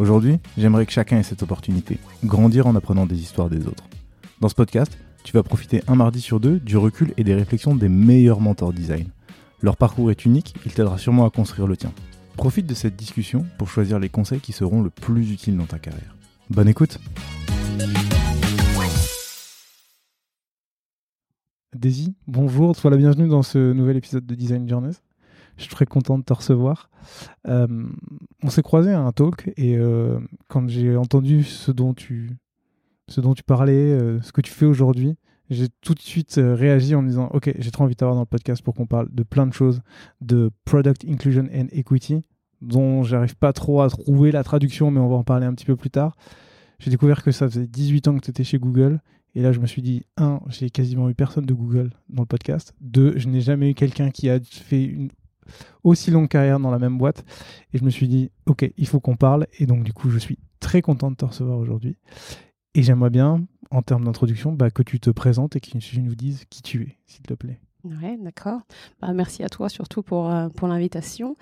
Aujourd'hui, j'aimerais que chacun ait cette opportunité, grandir en apprenant des histoires des autres. Dans ce podcast, tu vas profiter un mardi sur deux du recul et des réflexions des meilleurs mentors design. Leur parcours est unique, il t'aidera sûrement à construire le tien. Profite de cette discussion pour choisir les conseils qui seront le plus utiles dans ta carrière. Bonne écoute Daisy, bonjour, sois la bienvenue dans ce nouvel épisode de Design Journeys. Je suis très content de te recevoir. Euh, on s'est croisé à un talk et euh, quand j'ai entendu ce dont tu, ce dont tu parlais, euh, ce que tu fais aujourd'hui, j'ai tout de suite réagi en me disant Ok, j'ai trop envie de t'avoir dans le podcast pour qu'on parle de plein de choses, de Product Inclusion and Equity, dont j'arrive pas trop à trouver la traduction, mais on va en parler un petit peu plus tard. J'ai découvert que ça faisait 18 ans que tu étais chez Google. Et là, je me suis dit, un, j'ai quasiment eu personne de Google dans le podcast. Deux, je n'ai jamais eu quelqu'un qui a fait une aussi longue carrière dans la même boîte. Et je me suis dit, ok, il faut qu'on parle. Et donc, du coup, je suis très content de te recevoir aujourd'hui. Et j'aimerais bien, en termes d'introduction, bah, que tu te présentes et que tu nous dises qui tu es, s'il te plaît. Ouais, d'accord. Bah, merci à toi surtout pour, euh, pour l'invitation.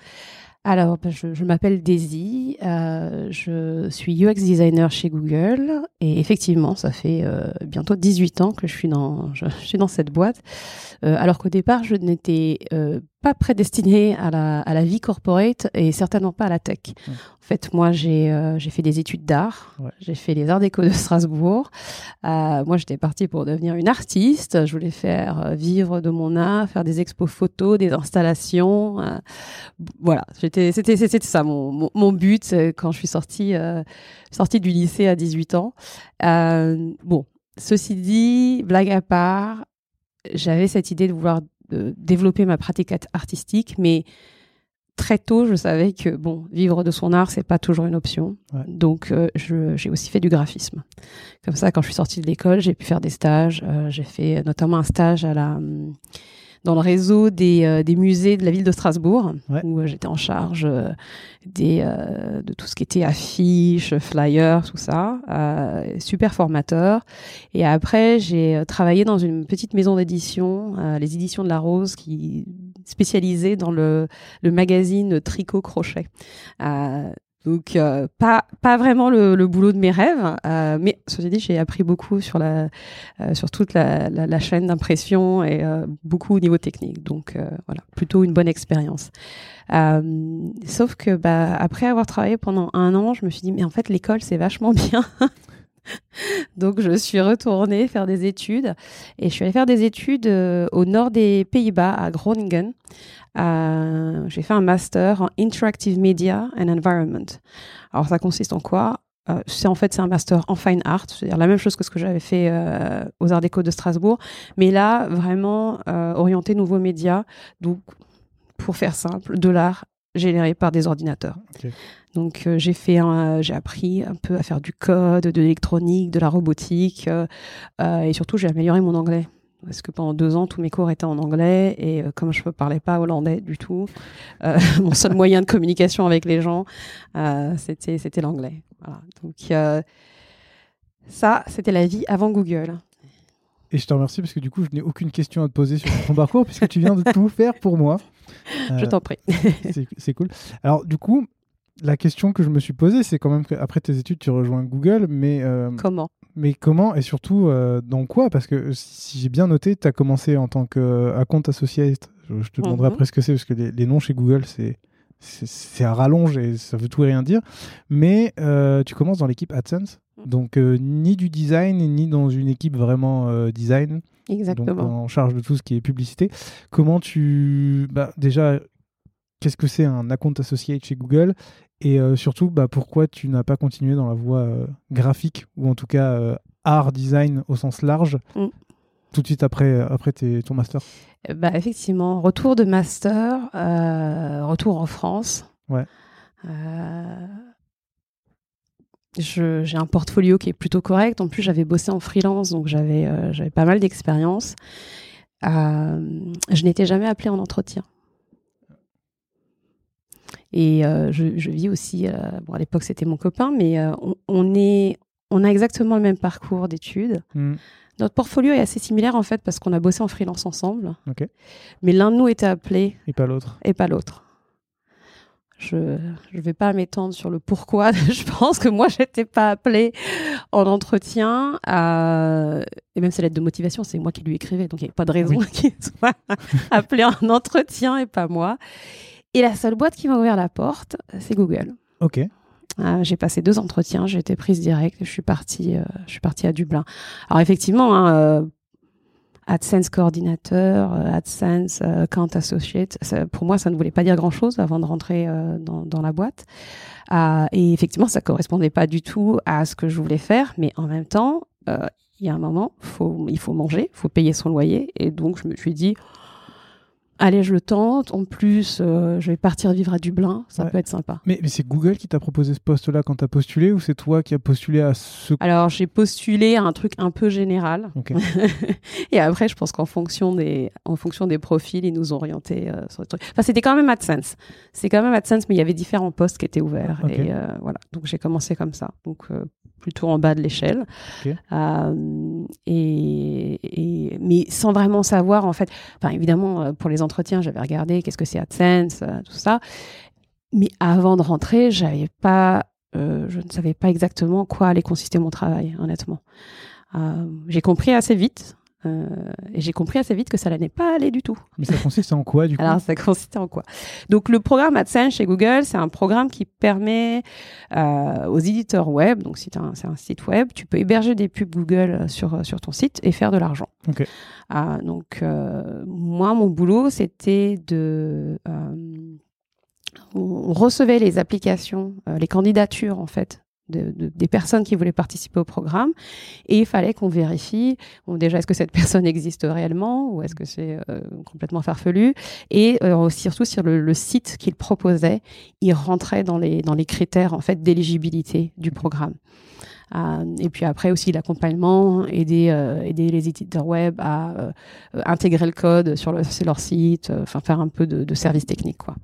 Alors, bah, je, m'appelle Daisy, euh, je suis UX designer chez Google et effectivement, ça fait euh, bientôt 18 ans que je suis dans, je, suis dans cette boîte. Euh, alors qu'au départ, je n'étais pas prédestinée à la, à la vie corporate et certainement pas à la tech. En fait, moi, j'ai j'ai fait des études d'art, j'ai fait les arts déco de Strasbourg. moi, j'étais partie pour devenir une artiste. Je voulais faire vivre de mon art, faire des expos photos, des installations. voilà, c'était, c'était, ça mon, mon, but euh, quand je suis sortie, euh, sortie du lycée à 18 ans. Euh, bon, ceci dit, blague à part, j'avais cette idée de vouloir développer ma pratique artistique, mais très tôt, je savais que bon, vivre de son art, c'est pas toujours une option. Donc, j'ai aussi fait du graphisme. Comme ça, quand je suis sortie de l'école, j'ai pu faire des stages. j'ai fait notamment un stage à la dans le réseau des, euh, des musées de la ville de Strasbourg, où euh, j'étais en charge euh, des, de tout ce qui était affiches, flyers, tout ça. super formateur. Et après, j'ai travaillé dans une petite maison d'édition, les éditions de la Rose, qui spécialisée dans le, le magazine Tricot Crochet. Donc euh, pas pas vraiment le, le, boulot de mes rêves, euh, mais ceci dit j'ai appris beaucoup sur la euh, sur toute la, la, chaîne d'impression et euh, beaucoup au niveau technique. Donc euh, voilà, plutôt une bonne expérience. sauf que bah après avoir travaillé pendant un an, je me suis dit mais en fait l'école c'est vachement bien. Donc je suis retournée faire des études et je suis allée faire des études au nord des Pays-Bas à Groningen. Euh, j'ai fait un master en Interactive Media and Environment. Alors ça consiste en quoi? Euh, c'est en fait c'est un master en fine art, c'est-à-dire la même chose que ce que j'avais fait euh, aux Arts Déco de Strasbourg, mais là vraiment orienté nouveaux médias. Donc pour faire simple, de l'art généré par des ordinateurs. Donc j'ai fait, j'ai appris un peu à faire du code, de l'électronique, de la robotique, et surtout j'ai amélioré mon anglais parce que pendant deux ans, tous mes cours étaient en anglais et euh, comme je ne parlais pas hollandais du tout, euh, mon seul moyen de communication avec les gens, euh, c'était c'était l'anglais. Voilà. Donc ça, c'était la vie avant Google. Et je te remercie parce que du coup, je n'ai aucune question à te poser sur ton parcours puisque tu viens de tout faire pour moi. je t'en prie. c'est cool. Alors du coup, la question que je me suis posée, c'est quand même qu'après tes études, tu rejoins Google, mais... Comment? Mais comment et surtout euh, dans quoi? Parce que si j'ai bien noté, tu as commencé en tant qu'account associate. Je, je te demanderai mhm. après ce que c'est, parce que les, noms chez Google, c'est c'est à rallonge et ça veut tout et rien dire. Mais tu commences dans l'équipe AdSense, mm. donc ni du design ni dans une équipe vraiment design. Exactement. Donc, en charge de tout ce qui est publicité. Comment tu. Bah, déjà, qu'est-ce que c'est un account associate chez Google? Et euh, surtout, bah, pourquoi tu n'as pas continué dans la voie euh, graphique ou en tout cas euh, art design au sens large mm. tout de suite après, après ton master? Bah, Effectivement, retour de master, retour en France. Ouais. j'ai un portfolio qui est plutôt correct. En plus, j'avais bossé en freelance, donc j'avais j'avais pas mal d'expérience. je n'étais jamais appelée en entretien. Et euh, je, vis aussi, euh, bon, à l'époque c'était mon copain, mais euh, on, est, on a exactement le même parcours d'études. Hmm. Notre portfolio est assez similaire en fait parce qu'on a bossé en freelance ensemble. Mais l'un de nous était appelé. Et pas l'autre. Et pas l'autre. Je ne vais pas m'étendre sur le pourquoi. je pense que moi, j'étais pas appelée en entretien. Et même sa lettre de motivation, c'est moi qui lui écrivais. Donc, il n'y avait pas de raison qu'il soit appelé en entretien et pas moi. Et la seule boîte qui m'a ouvert la porte, c'est Google. Ok. Euh, j'ai passé deux entretiens, j'ai été prise direct, je suis partie, euh, je suis partie à Dublin. Alors effectivement, hein, euh, AdSense coordinateur, AdSense account associate, pour moi, ça ne voulait pas dire grand-chose avant de rentrer dans, dans, la boîte. et effectivement, ça correspondait pas du tout à ce que je voulais faire, mais en même temps, il y a un moment, faut, il faut manger, il faut payer son loyer, et donc je me suis dit allez, je le tente. En plus, euh, je vais partir vivre à Dublin. Ça peut être sympa. Mais, c'est Google qui t'a proposé ce poste-là quand tu as postulé ou c'est toi qui as postulé à ce. Alors, j'ai postulé à un truc un peu général. et après, je pense qu'en fonction, des, en fonction des profils, ils nous ont orientés euh, sur le truc. Enfin, c'était quand même AdSense. C'est quand même AdSense, mais il y avait différents postes qui étaient ouverts. Et euh, voilà. Donc, j'ai commencé comme ça. Donc, plutôt en bas de l'échelle. Euh, et, mais sans vraiment savoir, en fait, enfin, évidemment, euh, pour les entretiens, j'avais regardé qu'est-ce que c'est AdSense, euh, tout ça. Mais avant de rentrer, j'avais pas, je ne savais pas exactement quoi allait consister mon travail, honnêtement. j'ai compris assez vite euh, et j'ai compris assez vite que ça n'allait pas aller du tout. Mais ça consiste en quoi du coup? Alors ça consiste en quoi? Donc le programme AdSense chez Google, c'est un programme qui permet euh, aux éditeurs web, donc si c'est un site web, tu peux héberger des pubs Google sur, sur ton site et faire de l'argent. Okay. Euh, donc moi, mon boulot, c'était de... on recevait les applications, les candidatures en fait des personnes qui voulaient participer au programme. Et il fallait qu'on vérifie déjà est-ce que cette personne existe réellement ou est-ce que c'est euh, complètement farfelu. Et euh, surtout sur le, site qu'il proposait il rentrait dans les dans les critères en fait d'éligibilité du programme et puis après aussi l'accompagnement, aider, euh, aider les éditeurs web à euh, intégrer le code sur, le, sur leur site, enfin faire un peu de, de service technique. Quoi.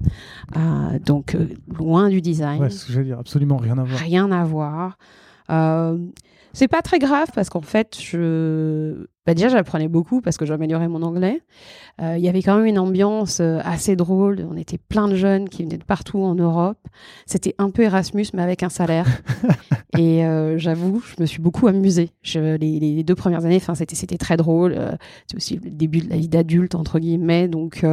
donc loin du design. Ouais, ce que j'allais dire, absolument rien à voir. Rien à voir. C'est pas très grave parce qu'en fait, je bah déjà j'apprenais beaucoup parce que j'améliorais mon anglais. Euh, il y avait quand même une ambiance euh, assez drôle. On était plein de jeunes qui venaient de partout en Europe. C'était un peu Erasmus mais avec un salaire. et euh, j'avoue, je me suis beaucoup amusée. Je, les, les, deux premières années, c'était très drôle. c'est aussi le début de la vie d'adulte entre guillemets. Donc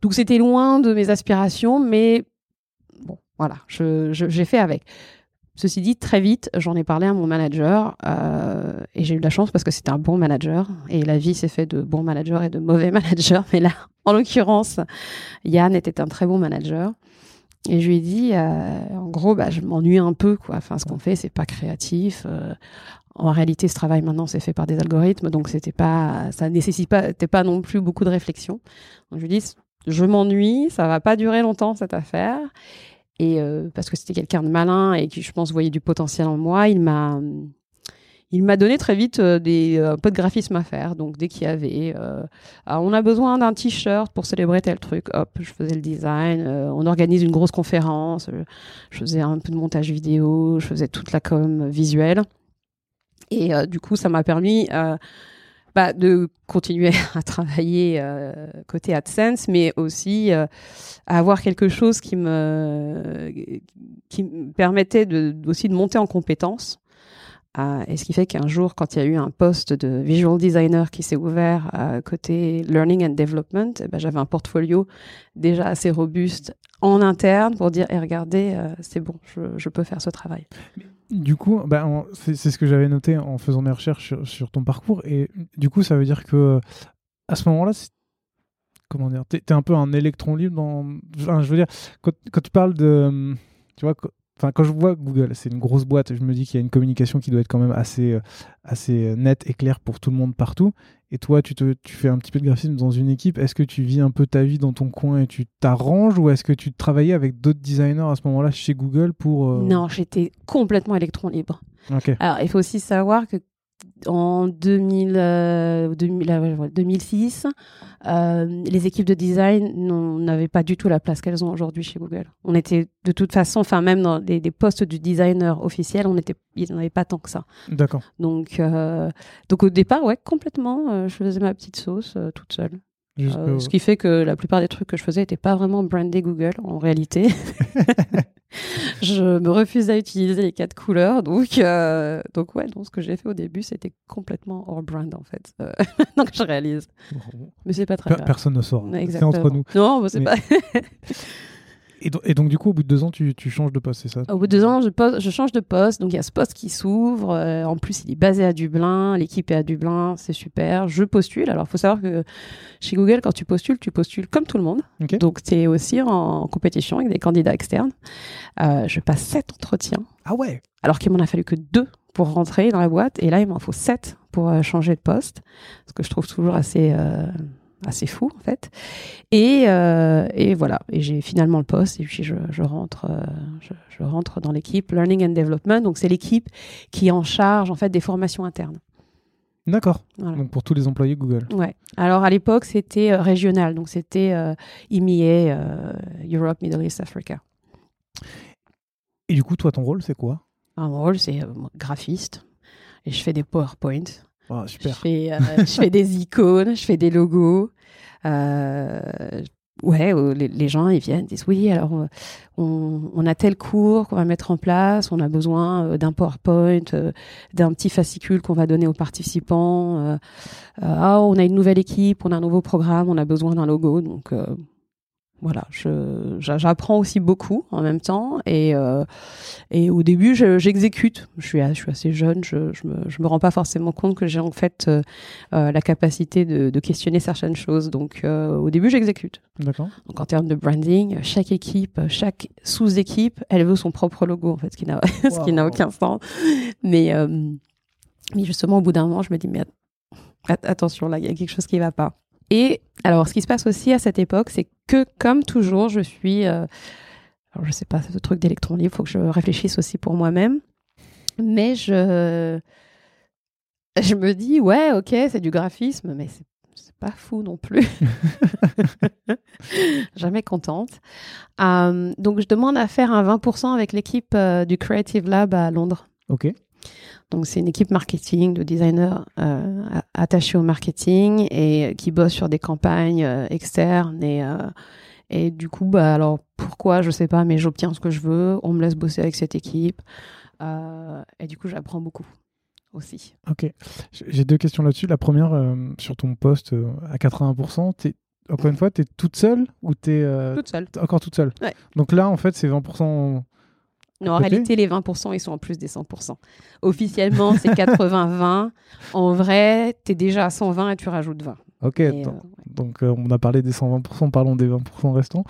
donc c'était loin de mes aspirations, mais bon voilà, je, j'ai fait avec. Ceci dit, très vite, j'en ai parlé à mon manager euh, et j'ai eu de la chance parce que c'était un bon manager et la vie s'est fait de bons managers et de mauvais managers. Mais là, en l'occurrence, Yann était un très bon manager. Et je lui ai dit, euh, en gros, bah, je m'ennuie un peu, quoi. Enfin, ce qu'on fait, c'est pas créatif. Euh, en réalité, ce travail maintenant, c'est fait par des algorithmes, donc c'était pas, ça nécessite pas, pas non plus beaucoup de réflexion. Donc je lui dit, je m'ennuie, ça va pas durer longtemps cette affaire. Et euh, parce que c'était quelqu'un de malin et qui, je pense, voyait du potentiel en moi, il m'a, il m'a donné très vite euh, des, euh, un peu de graphisme à faire. Donc, dès qu'il y avait, ah, on a besoin d'un t-shirt pour célébrer tel truc, hop, je faisais le design. on organise une grosse conférence, je faisais un peu de montage vidéo, je faisais toute la com visuelle. Et du coup, ça m'a permis bah, de continuer à travailler euh, côté AdSense, mais aussi euh, à avoir quelque chose qui me, qui me permettait aussi de monter en compétences. Euh, et ce qui fait qu'un jour, quand il y a eu un poste de visual designer qui s'est ouvert côté learning and development, eh ben, j'avais un portfolio déjà assez robuste en interne pour dire, eh, regardez, c'est bon, je, peux faire ce travail. Du coup, bah, c'est ce que j'avais noté en faisant mes recherches sur, ton parcours. Et du coup, ça veut dire que à ce moment-là, comment dire, t'es es un peu un électron libre dans. Enfin, je veux dire, quand, quand tu parles de. Tu vois, Enfin, quand je vois Google, c'est une grosse boîte, je me dis qu'il y a une communication qui doit être quand même assez, euh, assez nette et claire pour tout le monde partout. Et toi, tu, te, tu fais un petit peu de graphisme dans une équipe. Est-ce que tu vis un peu ta vie dans ton coin et tu t'arranges ou est-ce que tu travaillais avec d'autres designers à ce moment-là chez Google pour... Euh, non, j'étais complètement électron libre. Alors, il faut aussi savoir que en 2000, 2006, euh, euh, les équipes de design n'avaient pas du tout la place qu'elles ont aujourd'hui chez Google. On était de toute façon, enfin même dans des, postes du designer officiel, on était, ils n'avaient pas tant que ça. D'accord. Donc, euh, donc au départ, ouais, complètement, je faisais ma petite sauce toute seule. Ce qui fait que la plupart des trucs que je faisais n'étaient pas vraiment brandés Google en réalité. je me refusais à utiliser les quatre couleurs. Donc, euh, donc ouais, donc ce que j'ai fait au début, c'était complètement hors brand en fait. Euh, donc je réalise. Mais c'est pas très grave. Personne ne sort. C'est entre nous. Non, c'est pas. Et, donc, du coup, au bout de deux ans, tu, changes de poste, c'est ça? Au bout de deux ans, je, je, change de poste. Donc, il y a ce poste qui s'ouvre. Euh, en plus, il est basé à Dublin. L'équipe est à Dublin. C'est super. Je postule. Alors, il faut savoir que chez Google, quand tu postules, tu postules comme tout le monde. Donc, tu es aussi en compétition avec des candidats externes. Euh, je passe sept entretiens. Ah ouais? Alors qu'il m'en a fallu que deux pour rentrer dans la boîte. Et là, il m'en faut sept pour euh, changer de poste. Ce que je trouve toujours assez assez fou en fait. Et, euh, et voilà, et j'ai finalement le poste et puis je, je rentre, euh, je, je, rentre dans l'équipe Learning and Development. Donc c'est l'équipe qui est en charge en fait des formations internes. D'accord. Donc pour tous les employés Google. Ouais. Alors à l'époque c'était euh, régional, donc c'était EMEA, Europe, Middle East, Africa. Et du coup toi ton rôle c'est quoi? Mon rôle c'est graphiste et je fais des PowerPoint Oh, super. Je, fais, euh, je fais des icônes, je fais des logos. Euh, ouais, les, les, gens ils viennent, ils disent oui, alors euh, on, on a tel cours qu'on va mettre en place, on a besoin d'un PowerPoint, d'un petit fascicule qu'on va donner aux participants. ah, on a une nouvelle équipe, on a un nouveau programme, on a besoin d'un logo, donc voilà, j'apprends aussi beaucoup en même temps et, euh, et au début j'exécute. Je, suis, je suis assez jeune, je, je, me, je me rends pas forcément compte que j'ai en fait euh, euh, la capacité de, de, questionner certaines choses. Donc au début j'exécute. D'accord. Donc en termes de branding, chaque équipe, chaque sous-équipe, elle veut son propre logo en fait, ce qui n'a ce qui n'a aucun sens. Mais mais justement au bout d'un moment je me dis mais attention là il y a quelque chose qui va pas. Et alors, ce qui se passe aussi à cette époque, c'est que, comme toujours, je suis. Euh, alors, je sais pas, ce truc d'électron libre, il faut que je réfléchisse aussi pour moi-même. Mais je. Je me dis, ouais, ok, c'est du graphisme, mais c'est pas fou non plus. Jamais contente. Euh, donc, je demande à faire un 20% avec l'équipe euh, du Creative Lab à Londres. Ok. Donc c'est une équipe marketing de designers euh, attachés au marketing et qui bosse sur des campagnes euh, externes et euh, et du coup bah alors pourquoi je sais pas mais j'obtiens ce que je veux, on me laisse bosser avec cette équipe et du coup j'apprends beaucoup aussi. Ok, j'ai deux questions là-dessus. La première sur ton poste à 80%, es, encore une fois, tu es toute seule ou tu es toute seule. encore toute seule? Ouais. Donc là en fait c'est 20% non, en réalité, les 20%, ils sont en plus des 100%. Officiellement, c'est 80-20. En vrai, tu es déjà à 120 et tu rajoutes 20. Ok, donc, euh, on a parlé des 120%, parlons des 20% restants.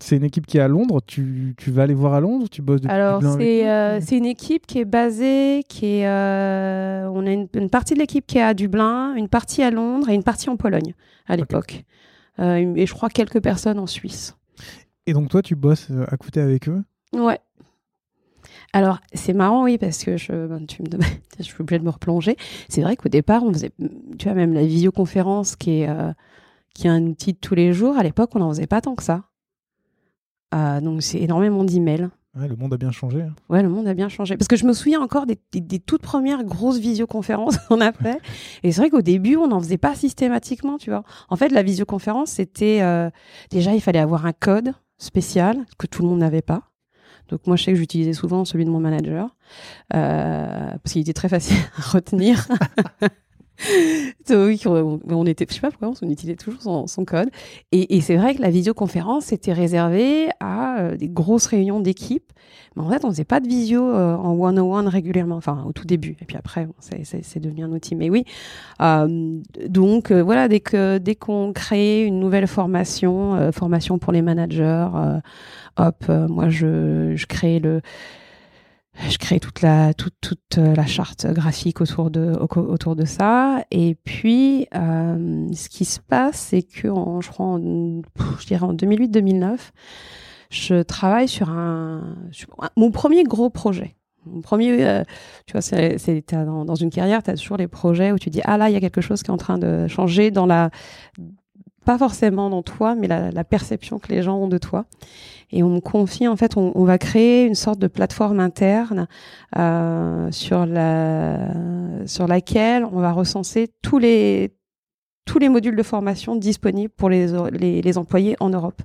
C'est une équipe qui est à Londres. Tu, tu, vas aller voir à Londres Tu bosses depuis Alors, euh, c'est une équipe qui est basée, qui est, euh, on a une, partie de l'équipe qui est à Dublin, une partie à Londres et une partie en Pologne à l'époque. et je crois quelques personnes en Suisse. Et donc, toi, tu bosses à côté avec eux? Ouais. Alors, c'est marrant, oui, parce que je, ben, tu me, je suis obligée de me replonger. C'est vrai qu'au départ, on faisait, tu vois, même la visioconférence qui est, euh, qui est un outil de tous les jours, à l'époque, on n'en faisait pas tant que ça. Euh, donc, c'est énormément d'emails. Ouais, le monde a bien changé. Hein. Ouais, le monde a bien changé. Parce que je me souviens encore des, des, toutes premières grosses visioconférences qu'on a fait. Et c'est vrai qu'au début, on n'en faisait pas systématiquement, tu vois. En fait, la visioconférence, c'était euh, déjà, il fallait avoir un code spécial que tout le monde n'avait pas. Donc moi, je sais que j'utilisais souvent celui de mon manager euh, parce qu'il était très facile à retenir. Donc, on était, je sais pas pourquoi, on utilisait toujours son, code. Et, c'est vrai que la visioconférence était réservée à euh, des grosses réunions d'équipe. Mais en fait, on faisait pas de visio euh, en one-on-one régulièrement, enfin au tout début. Et puis après, c'est devenu un outil. Mais oui, euh, donc voilà, dès qu'on crée une nouvelle formation, formation pour les managers, hop, moi je crée le je crée toute la toute toute euh, la charte graphique autour de autour de ça et puis euh, ce qui se passe c'est que en, je crois je dirais en 2008 2009 je travaille sur un mon premier gros projet mon premier euh, tu vois c'est dans, dans une carrière tu as toujours les projets où tu dis ah là il y a quelque chose qui est en train de changer dans la pas forcément dans toi, mais la, perception que les gens ont de toi. Et on me confie, en fait, on, va créer une sorte de plateforme interne euh, sur la sur laquelle on va recenser tous les tous les modules de formation disponibles pour les, les, employés en Europe.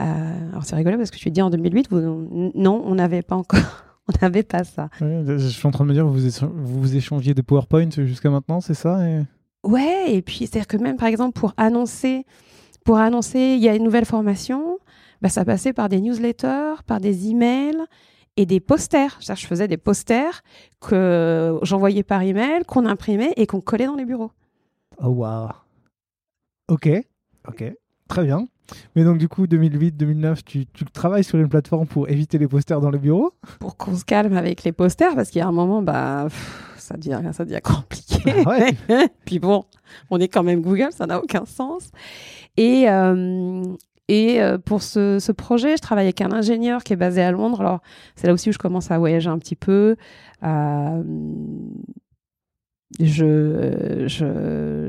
Euh, alors c'est rigolo parce que tu dis en 2008, vous, non, on n'avait pas encore. on n'avait pas ça. je suis en train de me dire, vous, vous échangiez des PowerPoint jusqu'à maintenant, c'est ça Ouais, et puis c'est-à-dire que même par exemple pour annoncer, pour annoncer, il y a une nouvelle formation, bah, ça passait par des newsletters, par des emails et des posters. Je faisais des posters que j'envoyais par email, qu'on imprimait et qu'on collait dans les bureaux. Oh waouh. Ok, ok, très bien. Mais donc du coup, 2008-2009, tu, tu, travailles sur une plateforme pour éviter les posters dans les bureaux? Pour qu'on se calme avec les posters, parce qu'il y a un moment, bah ça devient, ça devient compliqué. Ah Puis bon, on est quand même Google, ça n'a aucun sens. Et, euh, et euh, pour ce, projet, je travaille avec un ingénieur qui est basé à Londres. Alors, c'est là aussi où je commence à voyager un petit peu. Euh, je,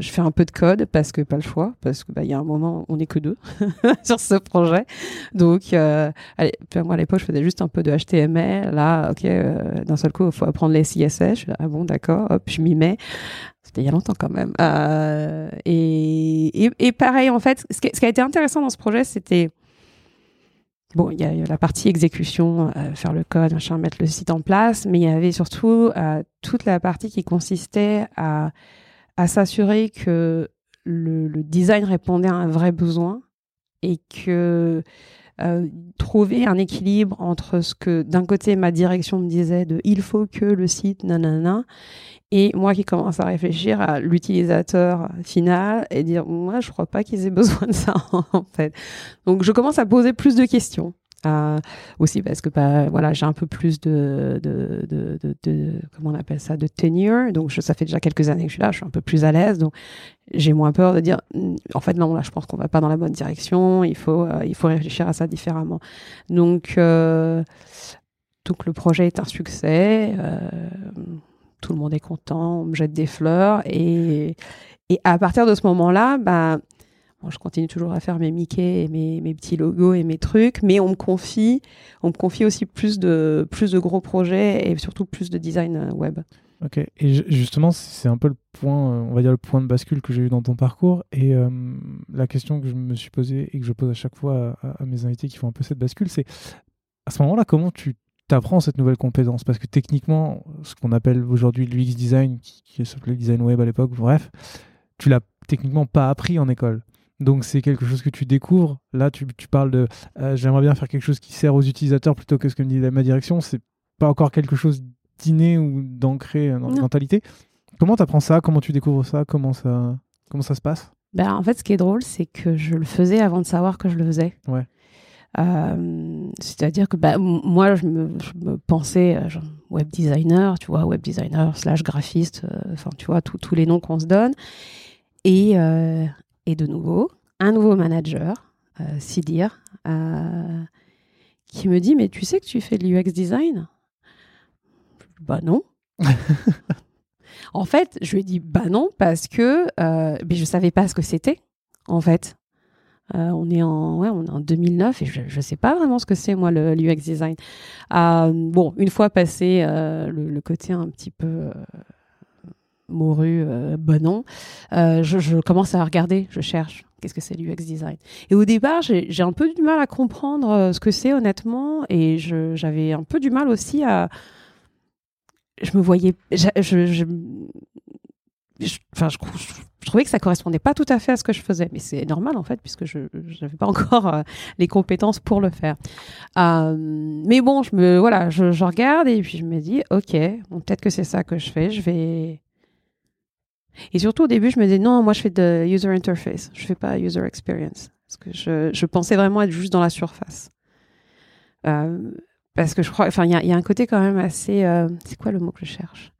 fais un peu de code parce que pas le choix, parce que bah, y a un moment on n'est que deux sur ce projet. Donc, euh, moi à l'époque je faisais juste un peu de HTML. Là, ok, d'un seul coup il faut apprendre les CSS. Je suis ah bon d'accord, hop, je m'y mets. Il y a longtemps quand même. Euh, et, pareil en fait, ce qui, a été intéressant dans ce projet, c'était bon, il y, a la partie exécution, euh, faire le code, machin, mettre le site en place, mais il y avait surtout euh, toute la partie qui consistait à, s'assurer que le, design répondait à un vrai besoin et que trouver un équilibre entre ce que d'un côté ma direction me disait de il faut que le site nanana et moi qui commence à réfléchir à l'utilisateur final et dire moi je crois pas qu'ils aient besoin de ça en fait. Donc je commence à poser plus de questions. Euh, aussi parce que bah, voilà j'ai un peu plus de, comment on appelle ça de tenure. Donc ça fait déjà quelques années que je suis là je suis un peu plus à l'aise. Donc j'ai moins peur de dire en fait non là je pense qu'on va pas dans la bonne direction. Il faut euh, il faut réfléchir à ça différemment. Donc euh, donc le projet est un succès tout le monde est content on me jette des fleurs et et à partir de ce moment là bah je continue toujours à faire mes Mickey et mes, mes, petits logos et mes trucs, mais on me confie, on me confie aussi plus de, plus de gros projets et surtout plus de design euh, web. Ok, et justement, c'est un peu le point, euh, on va dire le point de bascule que j'ai eu dans ton parcours. Et euh, la question que je me suis posée et que je pose à chaque fois à, mes invités qui font un peu cette bascule, c'est à ce moment-là, comment tu t'apprends cette nouvelle compétence Parce que techniquement, ce qu'on appelle aujourd'hui l'UX design, qui, qui s'appelait design web à l'époque, bref, tu l'as techniquement pas appris en école. Donc c'est quelque chose que tu découvres. Là, tu, tu parles de euh, j'aimerais bien faire quelque chose qui sert aux utilisateurs plutôt que ce que me dit ma direction. C'est pas encore quelque chose d'inné ou d'ancré dans la mentalité. Comment tu apprends ça? Comment tu découvres ça? Comment ça, comment ça se passe? Ben, En fait, ce qui est drôle, c'est que je le faisais avant de savoir que je le faisais. Ouais. Euh, c'est-à-dire que bah, moi, je me, pensais euh, web designer, tu vois, web designer slash graphiste, enfin, tu vois, tous les noms qu'on se donne. Et, et de nouveau, un nouveau manager, euh, Sidir, euh, qui me dit Mais tu sais que tu fais de l'UX design? Bah non. en fait, je lui ai dit Bah non, parce que euh, mais je ne savais pas ce que c'était, en fait. Euh, on, est en, ouais, on est en 2009 et je ne sais pas vraiment ce que c'est, moi, le l'UX design. bon, une fois passé le, le, côté un petit peu morue, euh, bon nom, euh, je, commence à regarder, je cherche. qu'est-ce que c'est l'UX design. Et au départ, j'ai un peu du mal à comprendre ce que c'est honnêtement, et j'avais un peu du mal aussi à. Je me voyais, je, je, je, trouvais que ça correspondait pas tout à fait à ce que je faisais, mais c'est normal en fait puisque je n'avais pas encore euh, les compétences pour le faire. Euh, mais bon, je me voilà, je, regarde et puis je me dis ok, peut-être que c'est ça que je fais, je vais. Et surtout au début, je me disais non, moi je fais de user interface, je fais pas user experience parce que je, je pensais vraiment être juste dans la surface. Euh, parce que je crois, enfin, il y, a, un côté quand même assez. C'est quoi le mot que je cherche?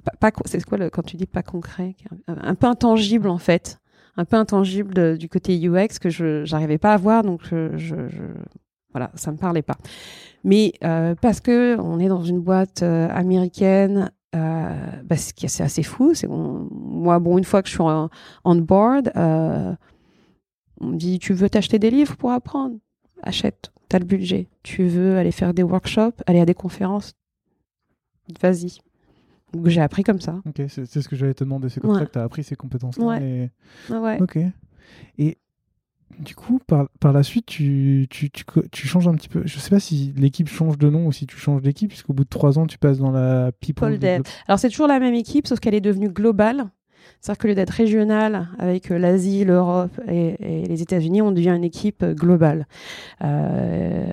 Pas, c'est quoi quand tu dis pas concret un, peu intangible en fait. Un peu intangible du côté UX que je j'arrivais pas à voir donc voilà ça me parlait pas. Mais euh, parce que on est dans une boîte euh, américaine euh, bah, c'est assez fou c'est moi bon une fois que je suis on board euh, on me dit tu veux t'acheter des livres pour apprendre? Achète t'as le budget tu veux aller faire des workshops aller à des conférences? Vas-y j'ai appris comme ça. Ok, c'est ce que j'allais te demander. C'est comme ça que tu as appris ces compétences-là. Ouais. ouais. Ok. Et du coup, par, par la suite, tu, tu, tu, tu, changes un petit peu. Je sais pas si l'équipe change de nom ou si tu changes d'équipe, puisqu'au bout de trois ans, tu passes dans la People. Alors, c'est toujours la même équipe, sauf qu'elle est devenue globale. C'est-à-dire que lieu d'être régionale avec euh, l'Asie, l'Europe et, et, les États-Unis, on devient une équipe euh, globale. Euh,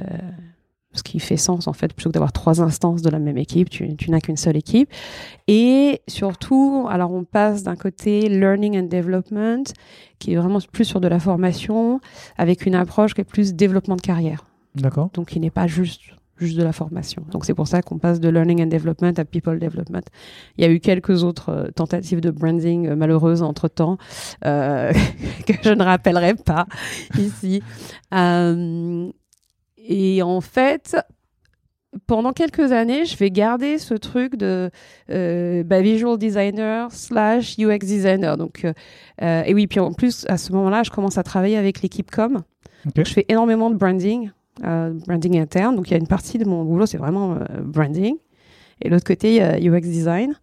ce qui fait sens en fait, plutôt que d'avoir trois instances de la même équipe, tu, tu n'as qu'une seule équipe. Et surtout, alors on passe d'un côté learning and development, qui est vraiment plus sur de la formation, avec une approche qui est plus développement de carrière. D'accord. Donc il n'est pas juste juste de la formation. Donc c'est pour ça qu'on passe de learning and development à people development. Il y a eu quelques autres euh, tentatives de branding euh, malheureuses entre temps euh, que je ne rappellerai pas ici. Euh, et en fait, pendant quelques années, je vais garder ce truc de euh, bah, visual designer slash UX designer. Donc, euh, euh, et oui, puis en plus, à ce moment-là, je commence à travailler avec l'équipe com. je fais énormément de branding, branding interne. Donc, il y a une partie de mon boulot, c'est vraiment branding. Et l'autre côté, UX design.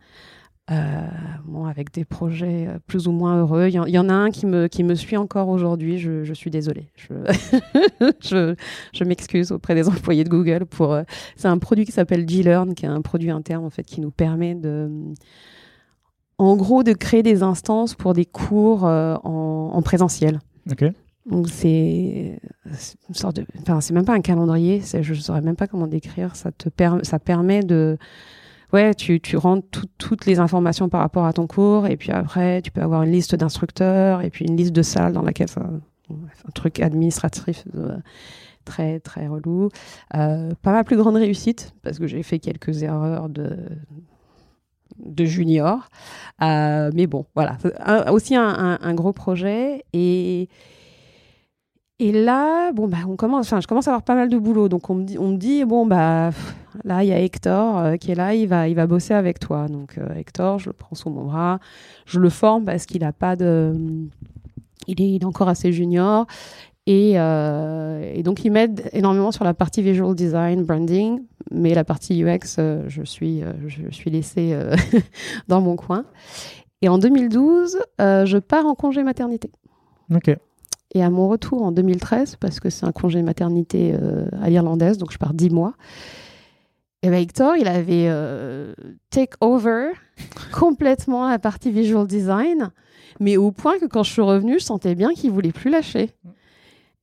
Euh, bon, avec des projets euh, plus ou moins heureux. Il y, en a un qui me, qui me suit encore aujourd'hui. Je, je, suis désolée. Je, je, je m'excuse auprès des employés de Google pour. Euh, c'est un produit qui s'appelle G-Learn, qui est un produit interne en fait qui nous permet de, en gros, de créer des instances pour des cours en, en, présentiel. Ok. Donc c'est une sorte de, enfin c'est même pas un calendrier. Je ne saurais même pas comment décrire. Ça te permet, ça permet de ouais, tu, tu rentres toutes les informations par rapport à ton cours, et puis après, tu peux avoir une liste d'instructeurs, et puis une liste de salles dans laquelle ça, un truc administratif euh, très très relou. Euh, pas ma plus grande réussite parce que j'ai fait quelques erreurs de de junior, euh, mais bon, voilà, aussi un, un, gros projet et et là, bon, bah, on commence, enfin, je commence à avoir pas mal de boulot. Donc, on me dit, on me dit bon, bah, là, il y a Hector euh, qui est là, il va, il va bosser avec toi. Donc, euh, Hector, je le prends sous mon bras, je le forme parce qu'il a pas de. Il est, il est encore assez junior. Et, euh, et donc, il m'aide énormément sur la partie visual design, branding. Mais la partie UX, je suis, je suis laissée dans mon coin. Et en 2012, je pars en congé maternité. Ok. Et à mon retour en 2013, parce que c'est un congé maternité euh, à l'irlandaise, donc je pars dix mois, et ben Hector, il avait euh, take over complètement la partie visual design, mais au point que quand je suis revenue, je sentais bien qu'il voulait plus lâcher.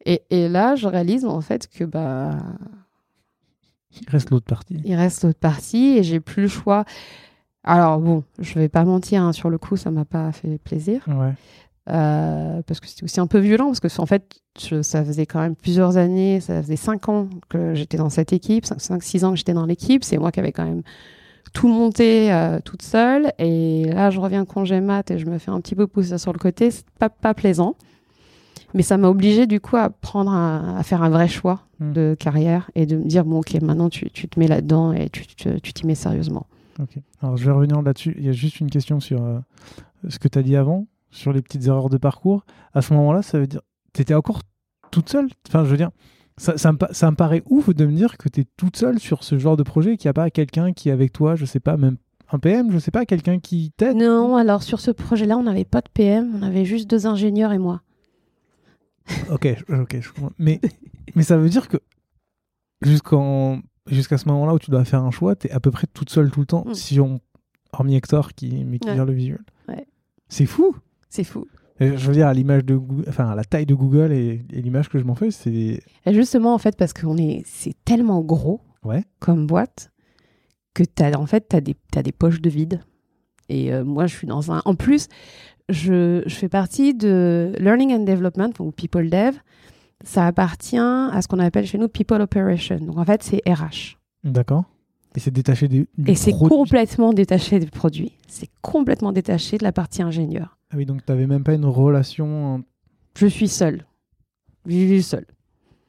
Et, et, là, je réalise en fait que bah il reste l'autre partie. Il reste l'autre partie et j'ai plus le choix. Alors bon, je vais pas mentir, hein, sur le coup, ça m'a pas fait plaisir. Ouais. Euh, parce que c'était aussi un peu violent, parce que en fait, ça faisait quand même plusieurs années, ça faisait cinq ans que j'étais dans cette équipe, 5-6 ans que j'étais dans l'équipe, c'est moi qui avais quand même tout monté euh, toute seule, et là je reviens congé mat et je me fais un petit peu pousser sur le côté, c'est pas, pas plaisant, mais ça m'a obligé du coup à prendre à faire un vrai choix hmm. de carrière et de me dire bon ok maintenant tu, tu te mets là-dedans et tu t'y mets sérieusement. Ok, alors je vais revenir là-dessus, il y a juste une question sur euh, ce que tu as dit avant sur les petites erreurs de parcours, à ce moment-là, ça veut dire tu étais encore toute seule? Enfin, je veux dire, ça, ça, me, ça me paraît ouf de me dire que tu es toute seule sur ce genre de projet, qu'il n'y a pas quelqu'un qui est avec toi, je sais pas, même un PM, je sais pas, quelqu'un qui t'aide? Non, alors sur ce projet-là, on n'avait pas de PM, on avait juste deux ingénieurs et moi. Ok, ok, je comprends. Mais, mais ça veut dire que jusqu'en jusqu'à ce moment-là où tu dois faire un choix, tu es à peu près toute seule tout le temps, Mm. si on hormis Hector qui, mais qui Ouais. gère le visuel. Ouais. C'est fou. C'est fou. Je veux dire, à l'image de Google, enfin à la taille de Google et, et l'image que je m'en fais, c'est. Justement, en fait, parce qu'on est, c'est tellement gros Ouais. comme boîte que t'as, en fait, t'as des, t'as des poches de vide. Et euh, moi, je suis dans un. En plus, je, je fais partie de Learning and Development ou People Dev. Ça appartient à ce qu'on appelle chez nous People Operation. Donc, en fait, c'est RH. D'accord. Et c'est détaché des. du Et c'est produit. complètement détaché des produits. C'est complètement détaché de la partie ingénieur. Ah oui, donc t'avais même pas une relation. en- Je suis seule. Je suis seule.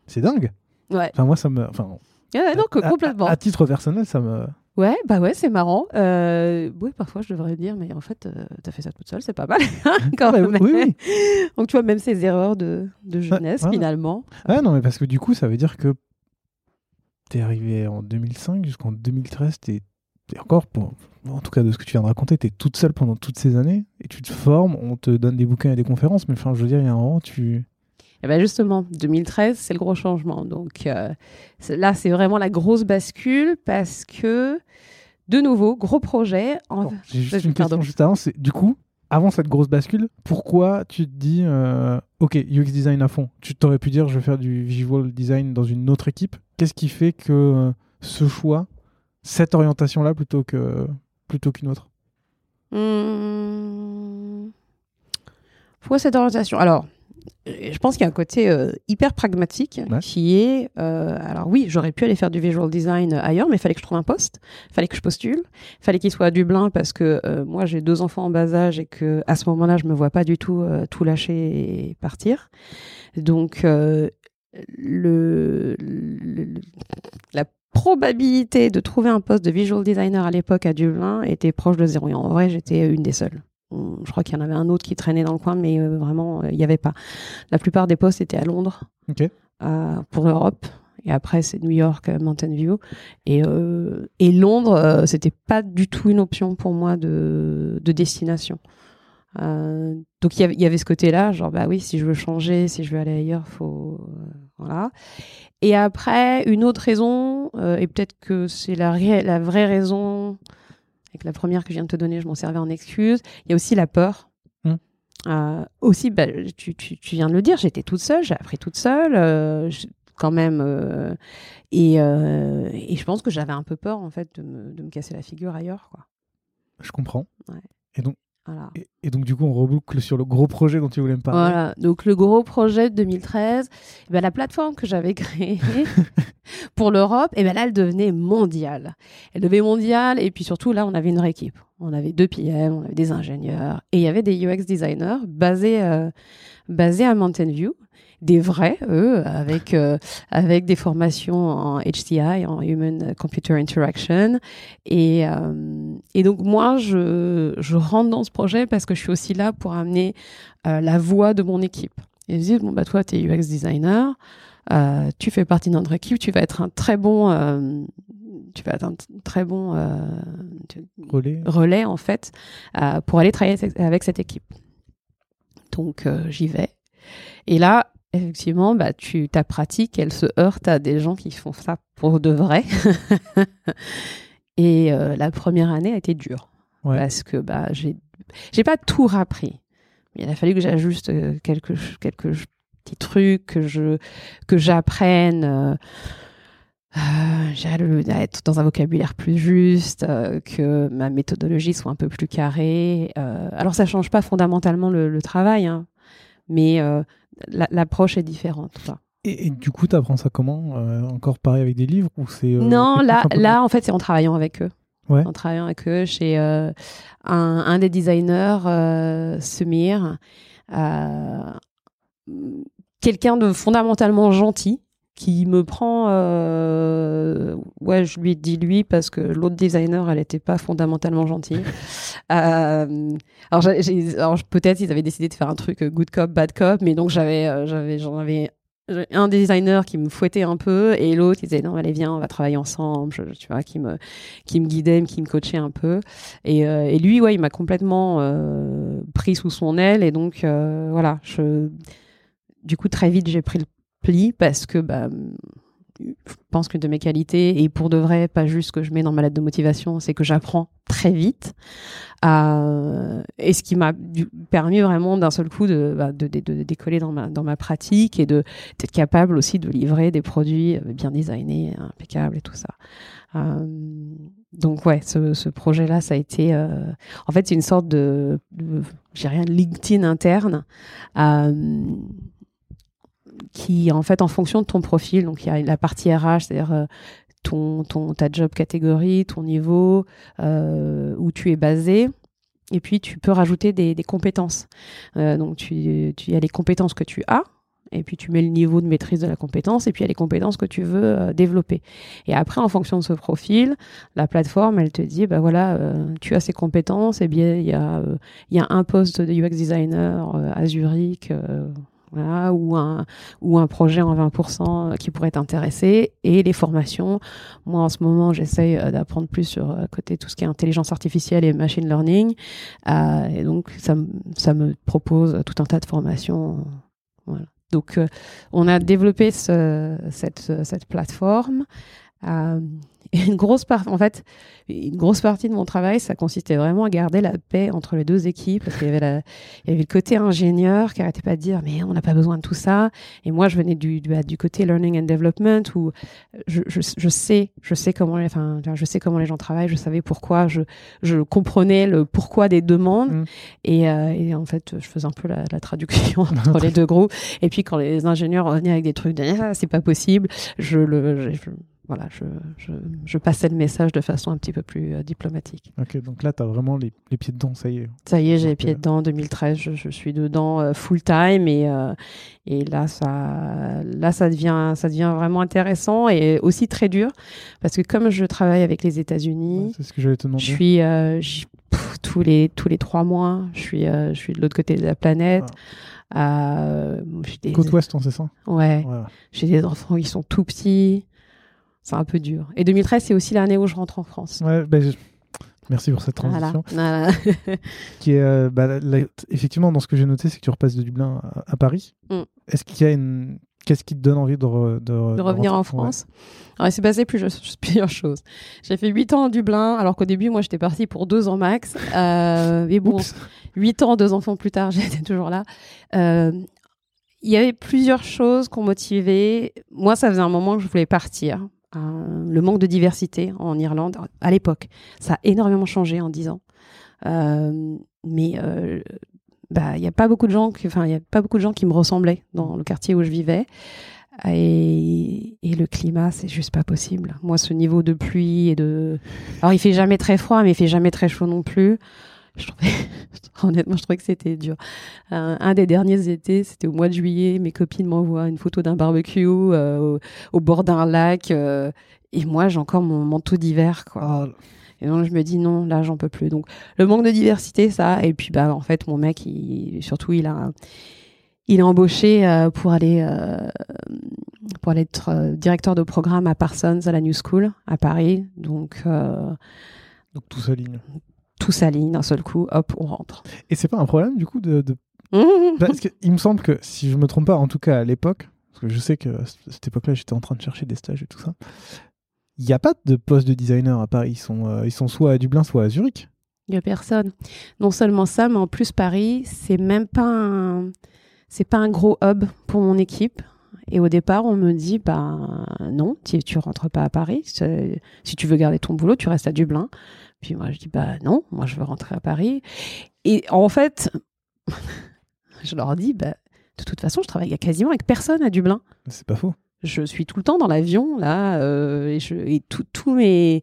C'est dingue. Ouais. Enfin, moi, ça me. Enfin, Ah, à- complètement. À, titre personnel, ça me. Ouais, bah ouais, c'est marrant. Euh, oui, parfois je devrais dire, mais en fait, euh, t'as fait ça toute seule, c'est pas mal. quand Ouais, même. oui, oui. Donc tu vois, même ces erreurs de, de jeunesse, finalement. Ah non, mais parce que du coup, ça veut dire que t'es arrivé en 2005 jusqu'en 2013, t'es encore, pour, en tout cas de ce que tu viens de raconter, t'es toute seule pendant toutes ces années et tu te formes, on te donne des bouquins et des conférences, mais enfin, je veux dire, il y a un moment, tu. Et ben justement, 2013, c'est le gros changement. Donc euh, là, c'est vraiment la grosse bascule parce que, de nouveau, gros projet. En... Bon, J'ai juste une question juste avant, c'est du coup, avant cette grosse bascule, pourquoi tu te dis, euh, ok, UX design à fond Tu t'aurais pu dire, je vais faire du visual design dans une autre équipe. Qu'est-ce qui fait que euh, ce choix, cette orientation-là plutôt que plutôt qu'une autre? Hmm. Pourquoi cette orientation? Alors, euh, je pense qu'il y a un côté euh, hyper pragmatique Ouais. qui est. euh, alors, oui, j'aurais pu aller faire du visual design ailleurs, mais il fallait que je trouve un poste, il fallait que je postule, il fallait qu'il soit à Dublin parce que euh, moi, j'ai deux enfants en bas âge et que à ce moment-là, je me vois pas du tout tout lâcher et partir. Donc, le, le- le- la probabilité de trouver un poste de visual designer à l'époque à Dublin était proche de zéro. Et en vrai, j'étais une des seules. Je crois qu'il y en avait un autre qui traînait dans le coin, mais euh, vraiment, euh, il n'y avait pas. La plupart des postes étaient à Londres euh, pour l'Europe. Et après, c'est New York, Mountain View. Et, euh, et Londres, euh, c'était pas du tout une option pour moi de, de destination. Euh, donc il y avait- il y avait ce côté-là, genre bah oui, si je veux changer, si je veux aller ailleurs, faut euh, voilà. Et après, une autre raison, euh, et peut-être que c'est la, vraie raison, avec la première que je viens de te donner, je m'en servais en excuse. Il y a aussi la peur. Mm. Euh, aussi, bah, tu, tu, tu viens de le dire, j'étais toute seule, j'ai appris toute seule, je- quand même. euh, et, euh, et je pense que j'avais un peu peur, en fait, de me, de me casser la figure ailleurs. Quoi. Je comprends. Voilà. Et, et donc, du coup, on reboucle sur le gros projet dont tu voulais me parler. Voilà, donc le gros projet de 2013, eh ben, la plateforme que j'avais créée pour l'Europe, et ben là, elle devenait mondiale. Elle devenait mondiale, et puis surtout, là, on avait une vraie équipe. On avait deux PM, on avait des ingénieurs, et il y avait des UX designers basés, euh, basés à Mountain View, des vrais, eux, avec, euh, avec des formations en HCI, en Human Computer Interaction. Et, euh, et donc, moi, je, je rentre dans ce projet parce que je suis aussi là pour amener euh, la voix de mon équipe. Et ils disent, bon, bah, toi, tu es UX designer, tu fais partie de notre équipe, tu vas être un très bon, tu vas être un très bon euh, Relais. relais, en fait, euh, pour aller travailler avec- avec cette équipe. Donc, euh, j'y vais. Et là, effectivement, bah, tu, ta pratique, elle se heurte à des gens qui font ça pour de vrai. Et euh, la première année a été dure Ouais. parce que bah, j'ai j'ai pas tout rappris. Il a fallu que j'ajuste euh, quelques quelques petits trucs que je que j'apprenne. euh, euh, être dans un vocabulaire plus juste, euh, que ma méthodologie soit un peu plus carrée. euh, alors ça change pas fondamentalement le, le travail, hein, mais l'approche est différente. quoi. Et, et du coup, tu apprends ça comment Euh, Encore pareil avec des livres ou c'est euh, non, là, là, en fait, c'est en travaillant avec eux. Ouais. En travaillant avec eux chez euh, un, un des designers, euh, Semir, quelqu'un de fondamentalement gentil qui me prend euh, ouais je lui dis lui parce que l'autre designer elle était pas fondamentalement gentille. Euh, alors, peut-être ils avaient décidé de faire un truc euh, good cop bad cop mais donc j'avais j'avais j'en avais un designer qui me fouettait un peu et l'autre il disait non allez viens on va travailler ensemble je- tu vois qui me qui me guidait qui me coachait un peu. Et, euh, et lui ouais il m'a complètement euh, pris sous son aile et donc euh, voilà je du coup, très vite, j'ai pris le parce que bah, je pense que de mes qualités, et pour de vrai, pas juste que je mets dans ma lettre de motivation, c'est que j'apprends très vite. Euh, et ce qui m'a permis vraiment d'un seul coup de, bah, décoller dans ma, pratique et d'être capable aussi de livrer des produits bien designés, impeccables et tout ça. Euh, donc ouais, ce, ce projet-là, ça a été, euh, en fait, c'est une sorte de, j'ai rien, LinkedIn interne. Qui en fait en fonction de ton profil, donc il y a la partie RH, c'est-à-dire euh, ton, ton, ta job catégorie, ton niveau, euh, où tu es basé. Et puis tu peux rajouter des, compétences. Euh, donc tu, tu, y a les compétences que tu as, et puis tu mets le niveau de maîtrise de la compétence, et puis il y a les compétences que tu veux développer. Et après, en fonction de ce profil, la plateforme, elle te dit, bah voilà, tu as ces compétences, et bien il y a, il y a un poste de UX designer à Zurich ou, un, ou un projet en 20% qui pourrait t'intéresser, et les formations. Moi, en ce moment, j'essaye euh, d'apprendre plus sur euh, côté tout ce qui est intelligence artificielle et machine learning. Euh, et donc, ça, ça, me propose tout un tas de formations. Donc, on a développé ce, cette, cette plateforme. une grosse part, en fait, une grosse partie de mon travail, ça consistait vraiment à garder la paix entre les deux équipes, parce qu'il y avait, la, il y avait le côté ingénieur qui arrêtait pas de dire, mais on n'a pas besoin de tout ça. Et moi, je venais du, du, du côté learning and development, où je, je, je, sais, je sais comment, les, enfin, je sais comment les gens travaillent, je savais pourquoi, je, je comprenais le pourquoi des demandes, mm. et, euh, et, en fait, je faisais un peu la, la traduction entre les deux groupes. Et puis, quand les ingénieurs venaient avec des trucs, de, ah, c'est pas possible, je le, je, voilà, je, je, je, passais le message de façon un petit peu plus euh, diplomatique. Ok, donc là, tu as vraiment les, les, pieds dedans, ça y est. Ça y est, j'ai les pieds euh, dedans. 2013, je, je suis dedans euh, full time et, et là, ça, là ça, devient, ça devient vraiment intéressant et aussi très dur parce que comme je travaille avec les États-Unis, c'est ce que j'allais te demander. Je suis tous, les, tous les trois mois, je suis, je suis de l'autre côté de la planète. Ah. des... Côte ouest, hein, c'est ça? Ouais. ouais. J'ai des enfants, ils sont tout petits c'est un peu dur. Et 2013, c'est aussi l'année où je rentre en France. Ouais, ben, Merci pour cette transition. Voilà. qui est, euh, bah, effectivement, dans ce que j'ai noté, c'est que tu repasses de Dublin à, Paris. Mm. Est-ce qu'il y a une. Qu'est-ce qui te donne envie de, de, revenir en France? Alors, il s'est passé plusieurs choses. J'ai fait 8 ans à Dublin, alors qu'au début, moi, j'étais partie pour 2 ans max. Euh, mais bon, 8 ans, 2 enfants plus tard, j'étais toujours là. Euh, il y avait plusieurs choses qui ont motivé. Moi, ça faisait un moment que je voulais partir le manque de diversité en Irlande à l'époque. Ça a énormément changé en 10 ans. Euh, mais euh, bah, il n'y a pas beaucoup de gens, y a pas beaucoup de gens qui me ressemblaient dans le quartier où je vivais. Et, et le climat, c'est juste pas possible. Moi, ce niveau de pluie et de, alors il fait jamais très froid, mais il fait jamais très chaud non plus je trouvais, honnêtement, je trouvais que c'était dur. un des derniers étés, c'était au mois de juillet. Mes copines m'envoient une photo d'un barbecue euh, au, bord d'un lac. Euh, et moi, j'ai encore mon manteau d'hiver, quoi. Oh. Et donc, je me dis non, là, j'en peux plus. Donc, le manque de diversité, ça. Et puis, bah, en fait, mon mec, il, surtout, il a, il est embauché euh, pour aller, pour aller être directeur de programme à Parsons, à la New School, à Paris. Donc, donc tout s'aligne tout s'aligne d'un seul coup, hop, on rentre. Et c'est pas un problème du coup de. Parce qu'il me semble que, si je me trompe pas, en tout cas à l'époque, parce que je sais que à cette époque-là, j'étais en train de chercher des stages et tout ça, il n'y a pas de poste de designer à Paris. Ils sont, euh, ils sont soit à Dublin, soit à Zurich. Il n'y a personne. Non seulement ça, mais en plus, Paris, c'est même pas un. C'est pas un gros hub pour mon équipe. Et au départ, on me dit, bah non, tu, tu rentres pas à Paris. Si tu veux garder ton boulot, tu restes à Dublin. Puis moi, je dis, bah non, moi, je veux rentrer à Paris. Et en fait, je leur dis, bah, de toute façon, je travaille quasiment avec personne à Dublin. C'est pas faux. Je suis tout le temps dans l'avion, là, euh, et, je, et tous mes.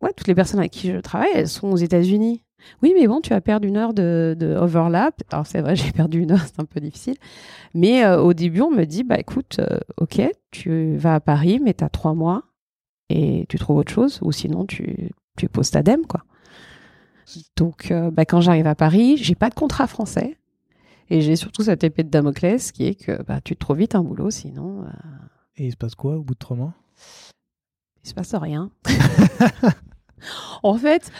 Ouais, toutes les personnes avec qui je travaille, elles sont aux États-Unis. Oui, mais bon, tu vas perdre une heure de, de overlap. Alors, c'est vrai, j'ai perdu une heure, c'est un peu difficile. Mais euh, au début, on me dit, bah écoute, euh, ok, tu vas à Paris, mais tu as trois mois et tu trouves autre chose, ou sinon, tu, tu poses ta dème, quoi. Donc, euh, bah, quand j'arrive à Paris, j'ai pas de contrat français. Et j'ai surtout cette épée de Damoclès qui est que bah, tu te trouves vite un boulot, sinon. Euh, et il se passe quoi au bout de trois mois? Il se passe rien. en fait,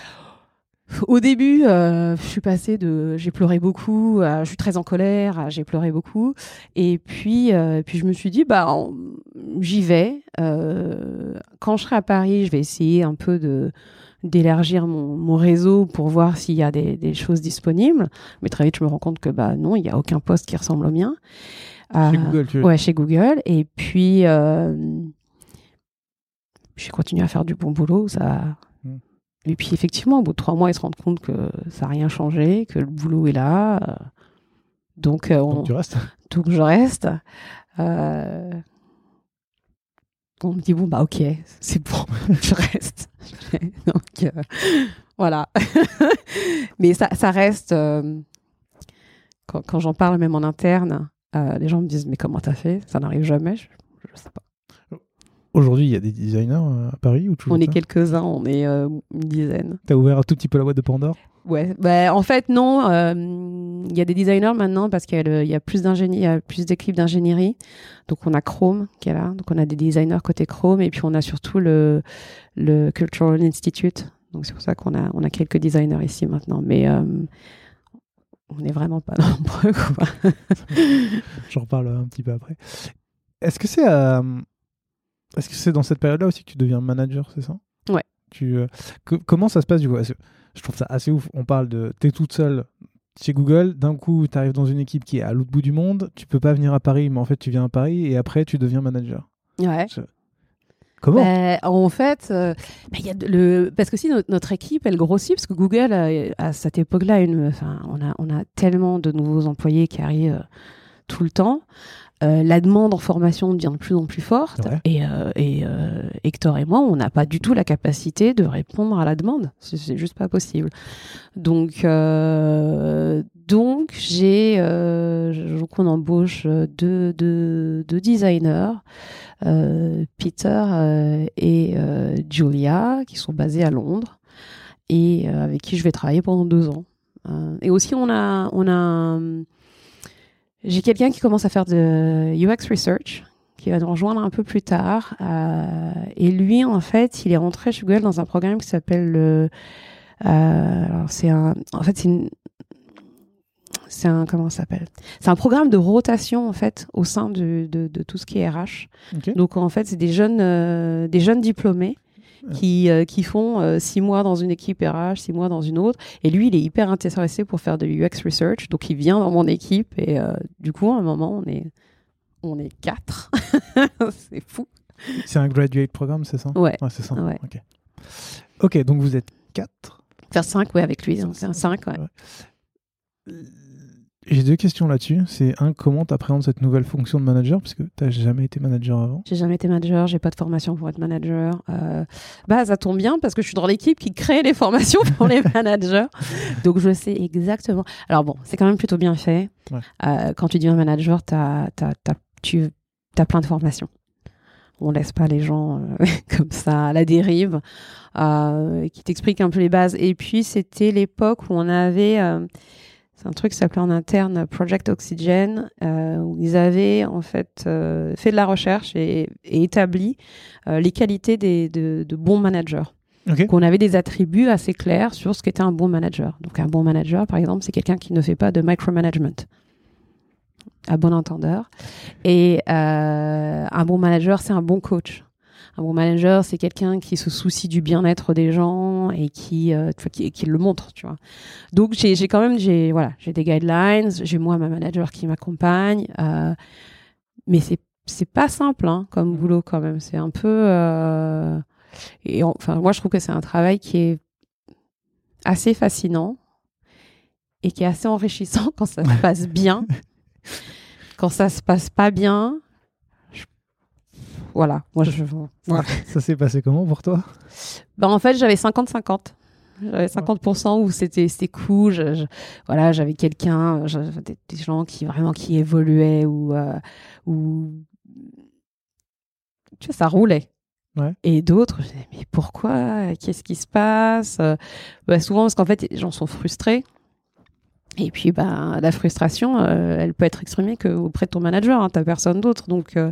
au début, euh, je suis passée de j'ai pleuré beaucoup, à, je suis très en colère, j'ai pleuré beaucoup. Et puis, euh, puis je me suis dit, bah, j'y vais. Euh, quand je serai à Paris, je vais essayer un peu de d'élargir mon, mon réseau pour voir s'il y a des, des choses disponibles. Mais très vite, je me rends compte que bah non, il n'y a aucun poste qui ressemble au mien. Chez Euh, Google, tu veux Ouais, chez Google. Et puis, euh, j'ai continué à faire du bon boulot. Ça... Mm. Et puis, effectivement, au bout de trois mois, ils se rendent compte que ça n'a rien changé, que le boulot est là. euh, Donc, euh, on- Donc, tu restes donc je reste. On me dit, bon, bah, ok, c'est bon, je reste. Donc, euh, voilà. Mais ça, ça reste. euh, Quand, quand j'en parle, même en interne, euh, les gens me disent, mais comment t'as fait? Ça n'arrive jamais. Je, je sais pas. Aujourd'hui, il y a des designers à Paris ou On est quelques-uns, on est une dizaine. T'as ouvert un tout petit peu la boîte de Pandore? Ouais, bah, en fait, non. euh, Il y a des designers maintenant parce qu'il y a, y plus d'ingénie- il y a plus d'équipes d'ingénierie. Donc, on a Chrome qui est là. Donc, on a des designers côté Chrome. Et puis, on a surtout le, le Cultural Institute. Donc, c'est pour ça qu'on a, on a quelques designers ici maintenant. Mais euh, on n'est vraiment pas nombreux. J'en reparle un petit peu après. Est-ce que c'est euh, est-ce que c'est dans cette période-là aussi que tu deviens manager, c'est ça? Ouais. Tu, co- comment ça se passe du coup? Je trouve ça assez ouf. On parle de t'es toute seule chez Google, d'un coup tu arrives dans une équipe qui est à l'autre bout du monde, tu peux pas venir à Paris, mais en fait tu viens à Paris et après tu deviens manager. Ouais. Comment? Ben, en fait, euh, il y a le parce que si notre, notre équipe elle grossit parce que Google euh, à cette époque-là, une, enfin, on a on a tellement de nouveaux employés qui arrivent euh, tout le temps. Euh, la demande en formation devient de plus en plus forte Ouais. et, euh, et euh, Hector et moi, on n'a pas du tout la capacité de répondre à la demande. C'est- juste pas possible. Donc, donc j'ai, donc on embauche deux, deux, deux designers, Peter et Julia, qui sont basés à Londres et avec qui je vais travailler pendant deux ans. Et aussi, on a, on a, j'ai quelqu'un qui commence à faire de UX research, qui va nous rejoindre un peu plus tard. Euh, et lui, en fait, il est rentré chez Google dans un programme qui s'appelle le. euh, alors, c'est un. En fait, c'est une. C'est un comment ça s'appelle? C'est un programme de rotation en fait au sein de, de, de tout ce qui est RH. Donc en fait, c'est des jeunes euh, des jeunes diplômés qui, euh, qui font euh, six mois dans une équipe RH, six mois dans une autre. Et lui, il est hyper intéressé pour faire de UX research. Donc il vient dans mon équipe et euh, du coup, à un moment, on est on est quatre. c'est fou. C'est un graduate programme, c'est ça? Ouais. Ouais, c'est ça. Ouais. Ok. Ok, donc vous êtes quatre? Faire cinq, ouais, avec lui. C'est un cinq, ouais. J'ai deux questions là-dessus. C'est un, comment tu appréhendes cette nouvelle fonction de manager? Parce que tu n'as jamais été manager avant. J'ai jamais été manager, j'ai pas de formation pour être manager. Euh, bah, ça tombe bien parce que je suis dans l'équipe qui crée les formations pour les managers. Donc, je sais exactement. Alors, bon, c'est quand même plutôt bien fait. Ouais. Euh, quand tu deviens manager, t'as, t'as, t'as, tu as plein de formations. On laisse pas les gens euh, comme ça à la dérive, euh, qui t'expliquent un peu les bases. Et puis, c'était l'époque où on avait. euh, un truc qui s'appelait en interne Project Oxygen, euh, où ils avaient en fait euh, fait de la recherche et, et établi euh, les qualités des, de, de bons managers. Ok. Donc on avait des attributs assez clairs sur ce qu'était un bon manager. Donc un bon manager, par exemple, c'est quelqu'un qui ne fait pas de micromanagement, à bon entendeur. Et un bon manager, c'est un bon coach. Un bon manager, c'est quelqu'un qui se soucie du bien-être des gens et qui, euh, tu vois, qui, qui le montre, tu vois. Donc j'ai quand même j'ai voilà j'ai des guidelines, j'ai moi ma manager qui m'accompagne, euh, mais c'est c'est pas simple hein, comme boulot quand même. C'est un peu euh, et en- enfin moi je trouve que c'est un travail qui est assez fascinant et qui est assez enrichissant quand ça se passe bien. Quand ça se passe pas bien, voilà, moi je voilà. Ça s'est passé comment pour toi? Ben, en fait, j'avais 50-50. J'avais 50% où c'était c'était cool. je- je- voilà, j'avais quelqu'un, des, des gens qui vraiment qui évoluaient ou euh, ou tu vois, ça roulait. Ouais. Et d'autres, je disais, mais pourquoi? Qu'est-ce qui se passe? Euh, bah, Souvent parce qu'en fait, les gens sont frustrés. Et puis, bah, la frustration, euh, elle peut être exprimée qu'auprès de ton manager. Hein, T'as personne d'autre, donc euh,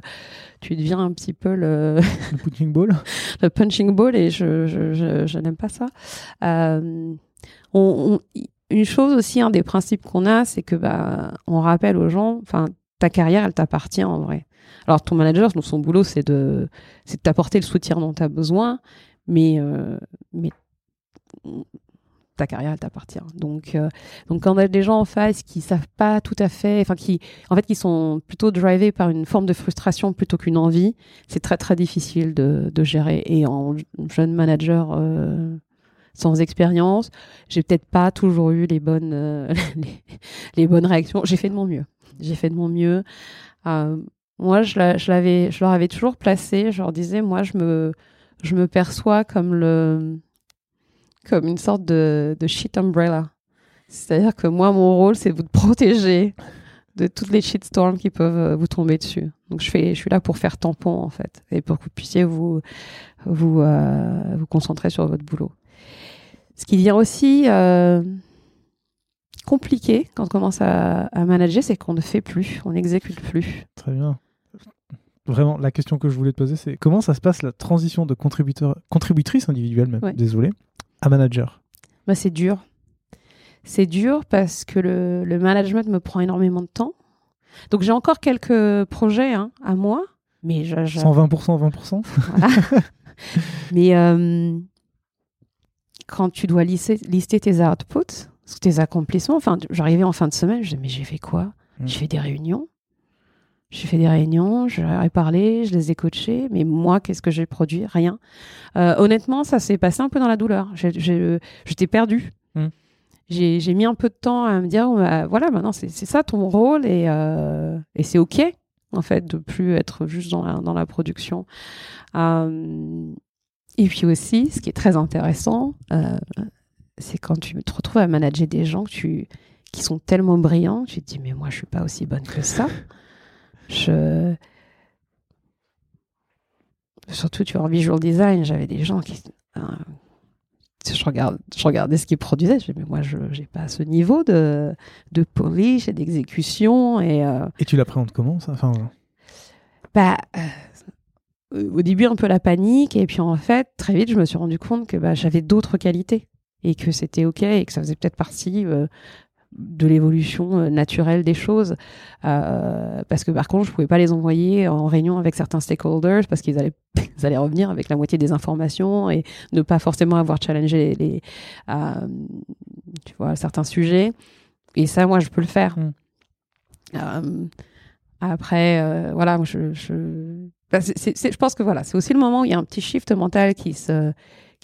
tu deviens un petit peu le Le punching ball? le punching ball et je, je, je, je n'aime pas ça. Euh, on, une chose aussi, un des principes qu'on a, c'est que bah, on rappelle aux gens, enfin, ta carrière, elle t'appartient en vrai. Alors ton manager, son boulot, c'est de, c'est de t'apporter le soutien dont tu as besoin, mais, mais ta carrière elle t'appartient. Donc, euh, donc quand on a des gens en face qui savent pas tout à fait, enfin qui, en fait, qui sont plutôt drivés par une forme de frustration plutôt qu'une envie, c'est très très difficile de, de, gérer. Et en jeune manager euh, sans expérience, j'ai peut-être pas toujours eu les bonnes euh, les, bonnes réactions. J'ai fait de mon mieux. J'ai fait de mon mieux. Moi, je l'avais, je leur avais toujours placé. Je leur disais, moi, je me, je me perçois comme le comme une sorte de, de shit umbrella. C'est-à-dire que moi, mon rôle, c'est de vous protéger de toutes les shitstorms qui peuvent euh, vous tomber dessus. Donc, je, fais, je suis là pour faire tampon, en fait, et pour que vous puissiez vous, vous, euh, vous concentrer sur votre boulot. Ce qui vient aussi euh, compliqué quand on commence à, à manager, c'est qu'on ne fait plus, on n'exécute plus. Très bien. Vraiment, la question que je voulais te poser, c'est comment ça se passe la transition de contributeur, contributrice individuelle, même, désolé, manager bah, C'est dur. C'est dur parce que le, le, management me prend énormément de temps. Donc j'ai encore quelques projets hein, à moi. Mais je, 120%, 20% Mais euh, quand tu dois lister, lister tes outputs, tes accomplissements, enfin, j'arrivais en fin de semaine, je disais, mais j'ai fait quoi? Hmm. J'ai fait des réunions, j'ai fait des réunions, je leur ai parlé, je les ai coachés, mais moi, qu'est-ce que j'ai produit? Rien. Euh, honnêtement, ça s'est passé un peu dans la douleur. J'étais perdue. Hmm. J'ai mis un peu de temps à me dire, bah, voilà, maintenant, c'est ça ton rôle et, euh, et c'est OK, en fait, de plus être juste dans la, dans la production. Euh, et puis aussi, ce qui est très intéressant, c'est quand tu te retrouves à manager des gens que tu, qui sont tellement brillants, tu te dis, mais moi, je suis pas aussi bonne que ça. Je... Surtout, tu vois, en visual design, j'avais des gens qui. Hein, je, regarde, je regardais ce qu'ils produisaient. Je mais moi, je n'ai pas ce niveau de, de polish et d'exécution. Et, euh, et tu l'appréhendes comment, ça? Enfin, bah, euh, Au début, un peu la panique. Et puis, en fait, très vite, je me suis rendu compte que bah, j'avais d'autres qualités et que c'était OK et que ça faisait peut-être partie euh, de l'évolution euh, naturelle des choses. Euh, parce que par contre, je pouvais pas les envoyer en réunion avec certains stakeholders parce qu'ils allaient, ils allaient revenir avec la moitié des informations et ne pas forcément avoir challengé les, euh, tu vois, certains sujets. Et ça, moi, je peux le faire. Mm. Euh, après, voilà, je, je, bah, je pense que voilà, c'est aussi le moment où il y a un petit shift mental qui se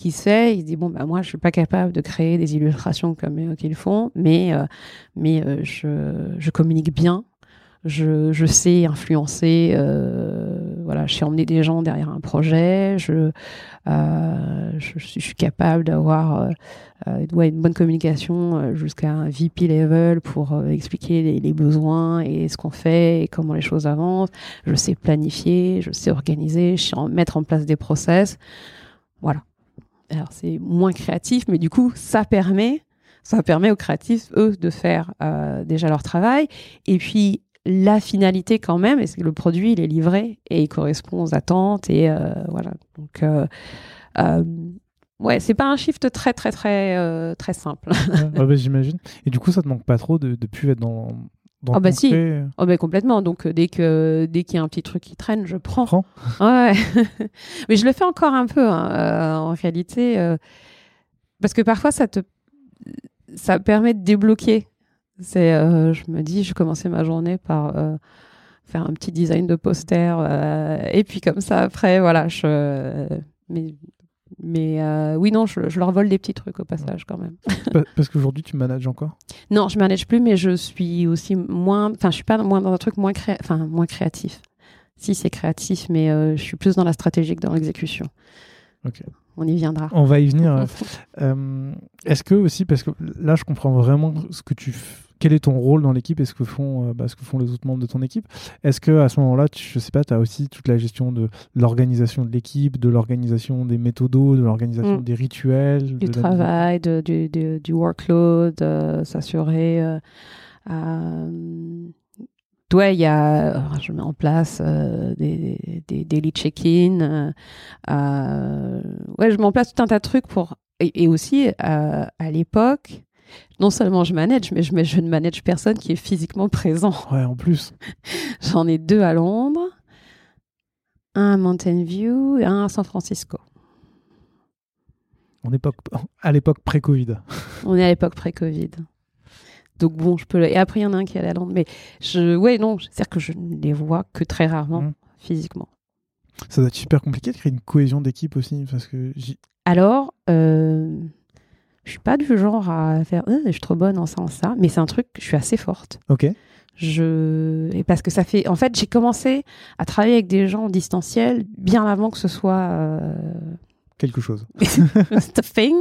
qui sait, il se dit bon bah moi je suis pas capable de créer des illustrations comme eux qu'ils font, mais euh, mais euh, je, je communique bien, je, je sais influencer, euh, voilà, je sais emmener des gens derrière un projet, je euh, je, suis capable d'avoir euh, une bonne communication jusqu'à un VP level pour expliquer les, besoins et ce qu'on fait et comment les choses avancent. Je sais planifier, je sais organiser, mettre en place des process. Voilà alors c'est moins créatif, mais du coup, ça permet, ça permet aux créatifs, eux, de faire euh, déjà leur travail. Et puis, la finalité quand même, est que le produit, il est livré et il correspond aux attentes. Et euh, voilà. Donc, euh, ouais, c'est pas un shift très, très, très, très simple. bah, J'imagine. Et du coup, ça te manque pas trop de, de plus être dans, oh bah si, oh bah complètement. Donc euh, dès que dès qu'il y a un petit truc qui traîne, je prends. prends. Ouais. Mais je le fais encore un peu hein, euh, en réalité, euh, parce que parfois ça te ça permet de débloquer. C'est, je me dis, je commençais ma journée par faire un petit design de poster et puis comme ça après, voilà, je mais mais euh, oui, non, je, leur vole des petits trucs au passage quand même. Parce qu'aujourd'hui, tu manages encore? Non, je manage plus, mais je suis aussi moins. Enfin, je suis pas moins dans un truc moins, créa... enfin, moins créatif. Si, c'est créatif, mais euh, je suis plus dans la stratégie que dans l'exécution. Ok. On y viendra. On va y venir. euh, Est-ce que aussi, parce que là, je comprends vraiment ce que tu quel est ton rôle dans l'équipe et ce que font, euh, bah, ce que font les autres membres de ton équipe? Est-ce que à ce moment-là, je sais pas, tu as aussi toute la gestion de l'organisation de l'équipe, de l'organisation des méthodos, de l'organisation mm. des rituels, du travail, de, du, du, workload, euh, s'assurer. Euh, ouais, il y a, je mets en place des, des, daily check-in. ouais, je mets en place tout un tas de trucs pour et, aussi euh, à l'époque, non seulement je manage, mais je, mais je ne manage personne qui est physiquement présent. Ouais, en plus. J'en ai deux à Londres, un à Mountain View et un à San Francisco. On est à l'époque pré-Covid. On est à l'époque pré-Covid. Donc bon, je peux. Et après, il y en a un qui est à Londres. Mais je, ouais, non, c'est-à-dire que je ne les vois que très rarement mmh. physiquement. Ça doit être super compliqué de créer une cohésion d'équipe aussi, parce que. Alors, euh, je suis pas du genre à faire. Euh, je suis trop bonne en ça, en ça, mais c'est un truc. Je suis assez forte. Ok. Je et parce que ça fait. En fait, j'ai commencé à travailler avec des gens en distanciel bien avant que ce soit. Euh, Quelque chose. thing.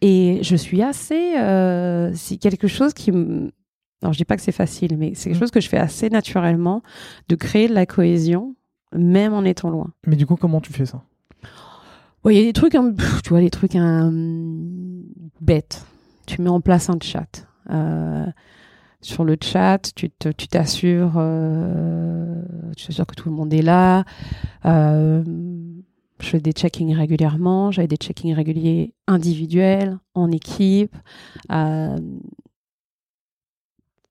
Et je suis assez. Euh, c'est quelque chose qui. Alors, je dis pas que c'est facile, mais c'est quelque mm. chose que je fais assez naturellement, de créer de la cohésion, même en étant loin. Mais du coup, comment tu fais ça? Il y a des trucs, tu vois, des trucs bêtes. Tu mets en place un chat. Euh, sur le chat, tu t'assures, euh, tu t'assures que tout le monde est là. Euh, je fais des check-ins régulièrement. J'avais des check-ins réguliers individuels, en équipe.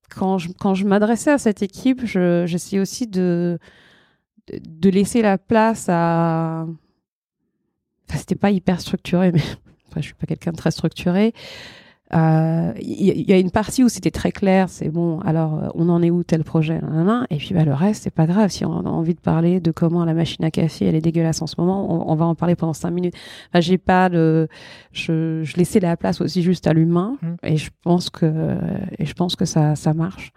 Quand je, quand je m'adressais à cette équipe, j'essayais aussi de, de, laisser la place à. Enfin, c'était pas hyper structuré, mais après, je suis pas quelqu'un de très structuré. Il euh, y, a une partie où c'était très clair, c'est bon, alors euh, on en est où tel projet, et puis bah, le reste, c'est pas grave. Si on a envie de parler de comment la machine à café, elle est dégueulasse en ce moment, on, va en parler pendant cinq minutes. Enfin, j'ai pas de, je, je, laissais la place aussi juste à l'humain, mmh. et je pense que, et je pense que ça, ça marche.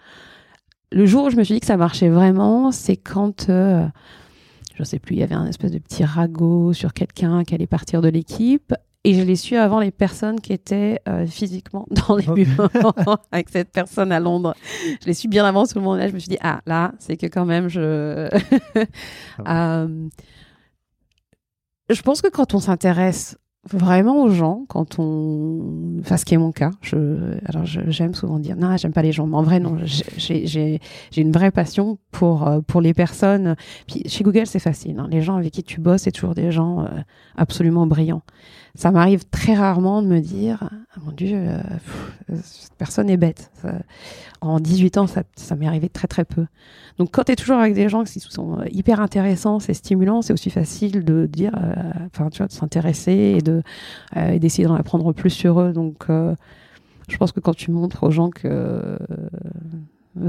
Le jour où je me suis dit que ça marchait vraiment, c'est quand euh, je sais plus, il y avait un espèce de petit ragot sur quelqu'un qui allait partir de l'équipe et je l'ai su avant les personnes qui étaient euh, physiquement dans les bureaux avec cette personne à Londres. Je l'ai su bien avant tout le monde. Là, je me suis dit, ah, là, c'est que quand même, je. euh, je pense que quand on s'intéresse vraiment aux gens quand on enfin ce qui est mon cas je alors j'aime souvent dire non j'aime pas les gens mais en vrai non j'ai une vraie passion pour euh, pour les personnes puis chez Google c'est facile hein. les gens avec qui tu bosses c'est toujours des gens euh, absolument brillants ça m'arrive très rarement de me dire ah, mon dieu euh, cette personne est bête en 18 ans ça, ça m'est arrivé très très peu donc quand tu es toujours avec des gens qui sont hyper intéressants, c'est stimulant, c'est aussi facile de dire, euh, enfin tu vois, de s'intéresser et de euh, d'essayer d'en apprendre plus sur eux. Donc euh, je pense que quand tu montres aux gens que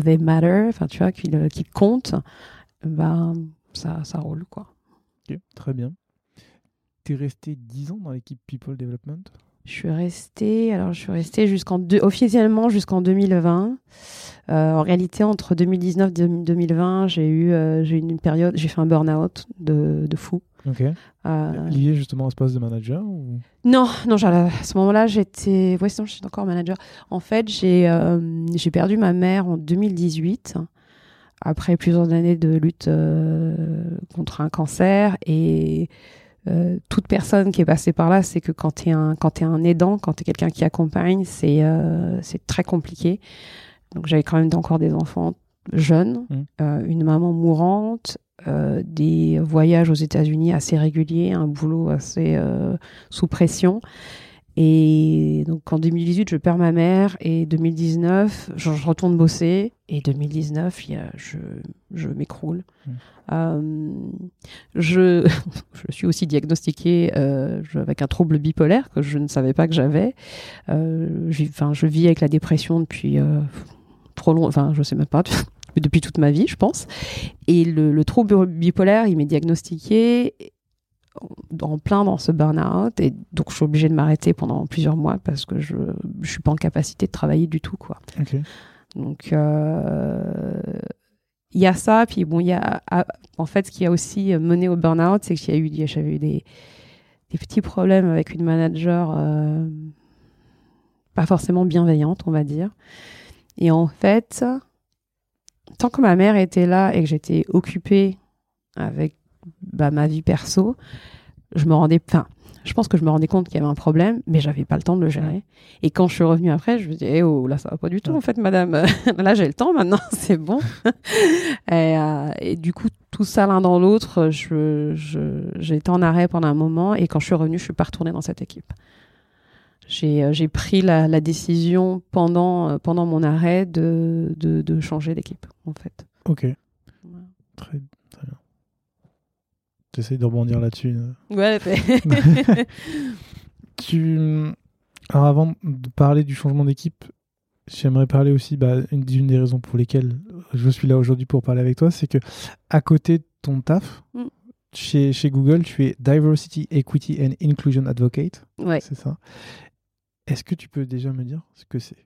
they matter, enfin tu vois, qu'ils comptent, ben ça, ça roule quoi. très bien. Tu es resté 10 ans dans l'équipe People Development? Je suis restée, alors je suis restée jusqu'en officiellement jusqu'en 2020. Euh, en réalité, entre 2019 et 2020, j'ai eu, euh, j'ai eu une période, j'ai fait un burn-out de, de, fou. Euh, Lié justement à ce poste de manager ou... Non, non, à ce moment-là, j'étais, ouais, sinon j'étais encore manager. En fait, j'ai, j'ai perdu ma mère en 2018 après plusieurs années de lutte contre un cancer et euh, toute personne qui est passée par là, c'est que quand tu es, un, quand es un aidant, quand tu es quelqu'un qui accompagne, c'est euh, c'est très compliqué. Donc j'avais quand même encore des enfants jeunes, mmh. euh, une maman mourante, des voyages aux États-Unis assez réguliers, un boulot assez sous pression. Et donc en 2018, je perds ma mère et 2019, je, retourne bosser et 2019, il y a, je, je m'écroule. Mmh. Euh, je, je suis aussi diagnostiquée euh, avec un trouble bipolaire que je ne savais pas que j'avais. Euh, je vis avec la dépression depuis trop long, enfin je sais même pas, depuis toute ma vie, je pense. Et le, le trouble bipolaire, il m'est diagnostiqué en plein dans ce burn-out et donc je suis obligée de m'arrêter pendant plusieurs mois parce que je ne suis pas en capacité de travailler du tout quoi. Donc euh, il y a ça puis bon il y a en fait ce qui a aussi mené au burn-out c'est qu'il y a eu j'avais eu des, des, petits problèmes avec une manager euh, pas forcément bienveillante on va dire et en fait tant que ma mère était là et que j'étais occupée avec bah, ma vie perso, je me rendais, enfin, je pense que je me rendais compte qu'il y avait un problème, mais j'avais pas le temps de le gérer. Et quand je suis revenue après, je me dis, eh oh, là, ça va pas du tout, en fait, madame. là, j'ai le temps maintenant, c'est bon. et, euh, et, du coup, tout ça l'un dans l'autre, je, j'ai été en arrêt pendant un moment et quand je suis revenue, je suis pas retournée dans cette équipe. J'ai, euh, pris la, la décision pendant, euh, pendant mon arrêt de, de, de changer d'équipe, en fait. Ok. Très bien. J'essaie de rebondir là-dessus. Ouais, tu... Alors avant de parler du changement d'équipe, j'aimerais parler aussi bah, une, d'une des raisons pour lesquelles je suis là aujourd'hui pour parler avec toi, c'est que à côté de ton taf, Mm. chez, chez Google, tu es Diversity, Equity and Inclusion Advocate. ouais. C'est ça. Est-ce que tu peux déjà me dire ce que c'est?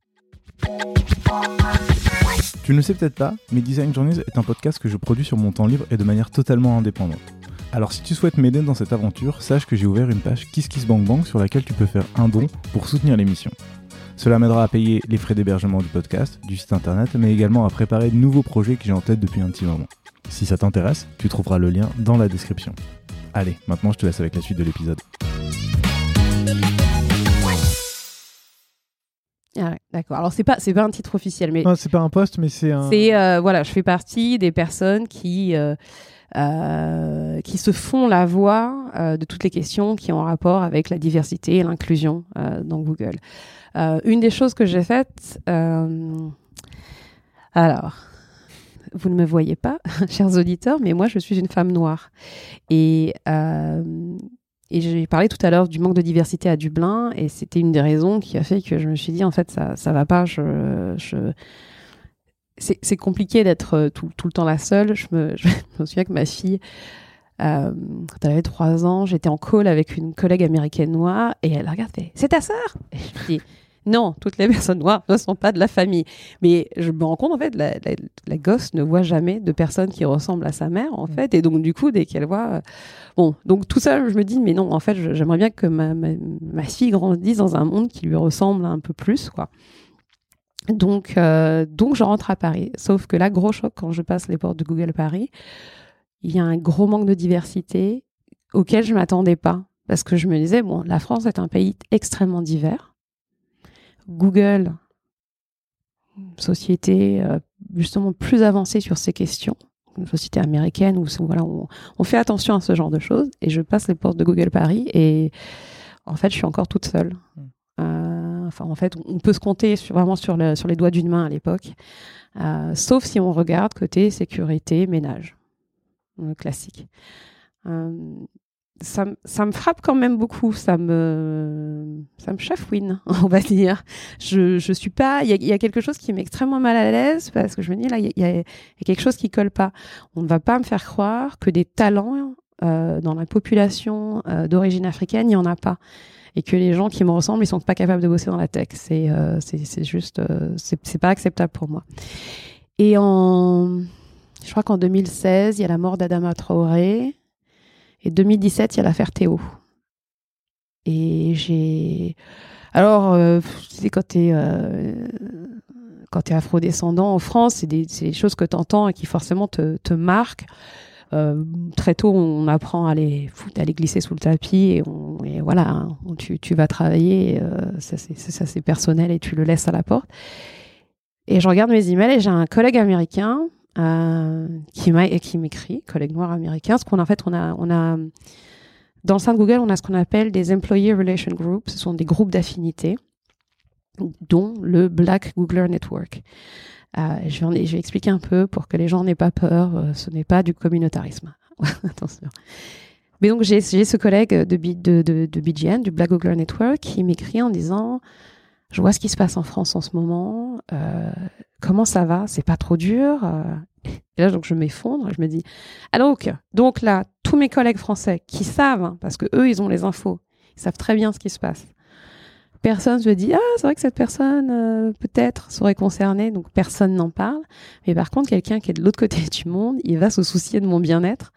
Tu ne le sais peut-être pas, mais Design Journeys est un podcast que je produis sur mon temps libre et de manière totalement indépendante. Alors si tu souhaites m'aider dans cette aventure, sache que j'ai ouvert une page KissKissBankBank sur laquelle tu peux faire un don pour soutenir l'émission. Cela m'aidera à payer les frais d'hébergement du podcast, du site internet, mais également à préparer de nouveaux projets que j'ai en tête depuis un petit moment. Si ça t'intéresse, tu trouveras le lien dans la description. Allez, maintenant je te laisse avec la suite de l'épisode. Ah ouais, d'accord. Alors c'est pas c'est pas un titre officiel, mais Non, c'est pas un poste, mais c'est un. c'est euh, voilà, je fais partie des personnes qui euh, euh, qui se font la voix euh, de toutes les questions qui ont rapport avec la diversité et l'inclusion euh, dans Google. Une des choses que j'ai faites, alors. Vous ne me voyez pas, chers auditeurs, mais moi je suis une femme noire. Et, et j'ai parlé tout à l'heure du manque de diversité à Dublin, et c'était une des raisons qui a fait que je me suis dit, en fait, ça ça va pas. Je... C'est compliqué d'être euh, tout, tout le temps la seule. Je me, je me souviens que ma fille, euh, quand elle avait trois ans, j'étais en call avec une collègue américaine noire, et elle regarde, fait, c'est ta sœur Et je dis, non, toutes les personnes noires ne sont pas de la famille. Mais je me rends compte, en fait, la, la, la gosse ne voit jamais de personne qui ressemble à sa mère, en fait. Et donc, du coup, dès qu'elle voit... euh, Bon, donc tout ça, je me dis, mais non, en fait, j'aimerais bien que ma, ma, ma fille grandisse dans un monde qui lui ressemble un peu plus, quoi. Donc, euh, donc, je rentre à Paris. Sauf que là, gros choc, quand je passe les portes de Google Paris, il y a un gros manque de diversité auquel je m'attendais pas. Parce que je me disais, bon, la France est un pays extrêmement divers. Google, société euh, justement plus avancée sur ces questions, une société américaine où voilà, on, on fait attention à ce genre de choses. Et je passe les portes de Google Paris et en fait, je suis encore toute seule. Mm. Euh, enfin, en fait, on peut se compter sur- vraiment sur, le- sur les doigts d'une main à l'époque, Euh, sauf si on regarde côté sécurité, ménage, le classique. Euh, ça, ça me frappe quand même beaucoup, ça me, ça me chafouine, on va dire. Je, je suis pas, il y a, y quelque chose qui m'est extrêmement mal à l'aise parce que je me dis là, il y, a- y y quelque chose qui colle pas. On ne va pas me faire croire que des talents euh, dans la population euh, d'origine africaine, il n'y en a pas. Et que les gens qui me ressemblent, ils sont pas capables de bosser dans la tech. C'est euh, juste, euh, c'est pas acceptable pour moi. Et en, je crois qu'en 2016, il y a la mort d'Adama Traoré. Et 2017, il y a l'affaire Théo. Et j'ai. Alors, euh, tu sais, quand t'es euh, quand t'es afrodescendant en France, c'est des, des choses que t'entends et qui forcément te, te marquent. Euh, très tôt, on apprend à les à les glisser sous le tapis et, voilà, hein, tu, vas travailler, euh, ça c'est personnel et tu le laisses à la porte. Et je regarde mes emails et j'ai un collègue américain euh, qui m'écrit, collègue noir américain, ce qu'on en fait, on a, dans le sein de Google, on a ce qu'on appelle des Employee Relation Groups, ce sont des groupes d'affinité, dont le Black Googler Network. Euh, je, vais expliquer un peu pour que les gens n'aient pas peur. euh, ce n'est pas du communautarisme. Attention. Mais donc, j'ai ce collègue de, BGN, du Black Googler Network, qui m'écrit en disant Je vois ce qui se passe en France en ce moment. euh, comment ça va? C'est pas trop dur Et là, donc, je m'effondre. Je me dis Ah, donc, donc là, tous mes collègues français qui savent, hein, parce que eux, ils ont les infos, ils savent très bien ce qui se passe personne se dit ah c'est vrai que cette personne euh, peut-être serait concernée donc personne n'en parle. Mais par contre quelqu'un qui est de l'autre côté du monde il va se soucier de mon bien-être.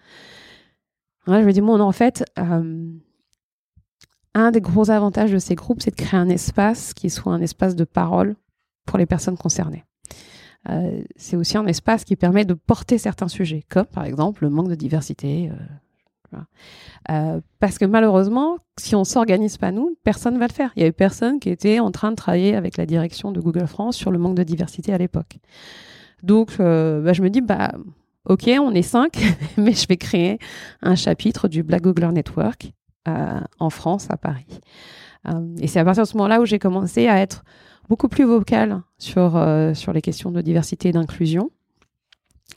Je me dis bon en fait euh, un des gros avantages de ces groupes c'est de créer un espace qui soit un espace de parole pour les personnes concernées. Euh, c'est aussi un espace qui permet de porter certains sujets comme par exemple le manque de diversité euh, parce que malheureusement, si on s'organise pas nous, personne va le faire. Il y avait personne qui était en train de travailler avec la direction de Google France sur le manque de diversité à l'époque. Donc, euh, bah, je me dis, bah, ok, on est cinq, mais je vais créer un chapitre du Black Googler Network euh, en France, à Paris. Et c'est à partir de ce moment-là où j'ai commencé à être beaucoup plus vocale sur, sur les questions de diversité et d'inclusion.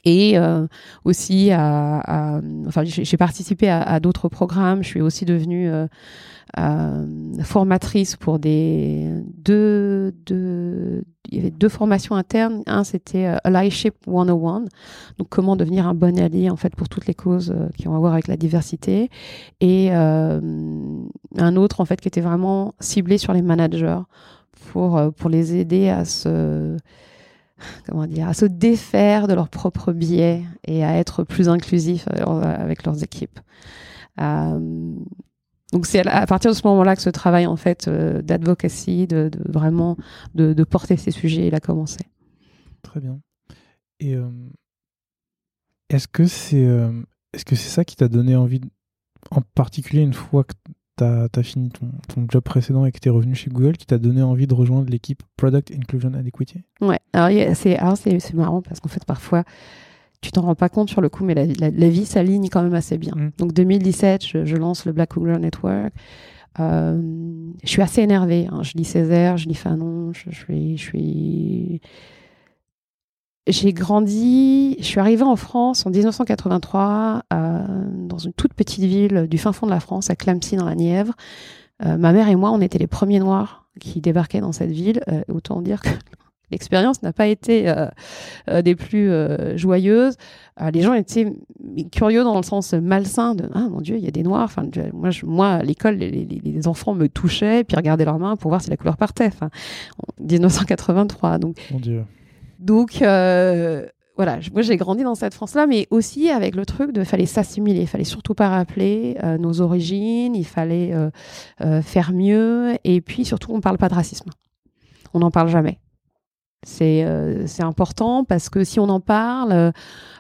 Et euh, aussi, à, à- enfin, j'ai participé à, d'autres programmes. Je suis aussi devenue euh, euh, formatrice pour des deux, deux, il y avait deux formations internes. Un, c'était euh, Allyship 101, donc comment devenir un bon allié en fait pour toutes les causes euh, qui ont à voir avec la diversité, et un autre en fait qui était vraiment ciblé sur les managers pour pour les aider à se comment dire à se défaire de leurs propres biais et à être plus inclusifs euh, avec leurs équipes. Euh, donc c'est à partir de ce moment-là que ce travail en fait euh, d'advocacy, de, vraiment de, porter ces sujets, il a commencé. Très bien. Et euh, est-ce que c'est euh, est-ce que c'est ça qui t'a donné envie, en particulier une fois que tu as, fini ton, ton job précédent et que tu es revenu chez Google, qui t'a donné envie de rejoindre l'équipe Product Inclusion and Equity Ouais. Alors c'est marrant parce qu'en fait parfois tu t'en rends pas compte sur le coup, mais la, la- la vie s'aligne quand même assez bien. Mm. Donc 2017, je, je lance le Black Googler Network. Euh, je suis assez énervée. hein. Je lis Césaire, je lis Fanon, je, je suis, je suis. J'ai grandi. Je suis arrivée en France en 1983 euh, dans une toute petite ville du fin fond de la France, à Clamcy dans la Nièvre. Euh, ma mère et moi, on était les premiers Noirs qui débarquaient dans cette ville. Euh, autant dire que l'expérience n'a pas été des plus joyeuses. Les gens étaient curieux dans le sens malsain de ah mon dieu il y a des noirs. Enfin moi à l'école les, enfants me touchaient puis regardaient leurs mains pour voir si la couleur partait. En 1983 donc Mon Dieu. Donc euh, voilà, moi j'ai grandi dans cette France-là, mais aussi avec le truc de fallait s'assimiler, il fallait surtout pas rappeler euh, nos origines, il fallait euh, faire mieux, et puis surtout on parle pas de racisme, on n'en parle jamais. C'est important parce que si on en parle,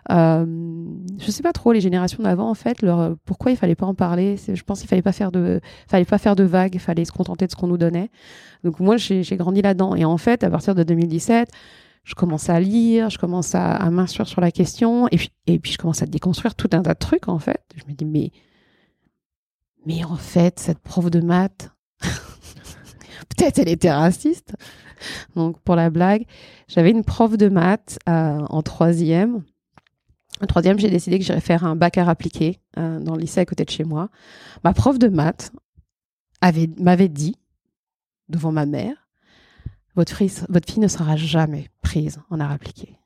je sais pas trop les générations d'avant en fait, pourquoi il fallait pas en parler? Je pense qu'il fallait pas faire de, fallait pas faire de vagues, fallait se contenter de ce qu'on nous donnait. Donc moi j'ai grandi là-dedans et en fait à partir de 2017 je commence à lire, je commence à, m'instruire sur la question, et puis, et puis je commence à déconstruire tout un tas de trucs, en fait. Je me dis, mais, mais en fait, cette prof de maths, peut-être elle était raciste. Donc, pour la blague, j'avais une prof de maths euh, en troisième. En troisième, j'ai décidé que j'irais faire un bac à appliqué euh, dans le lycée à côté de chez moi. Ma prof de maths avait- m'avait dit, devant ma mère, votre fille, votre fille ne sera jamais prise en art appliqué.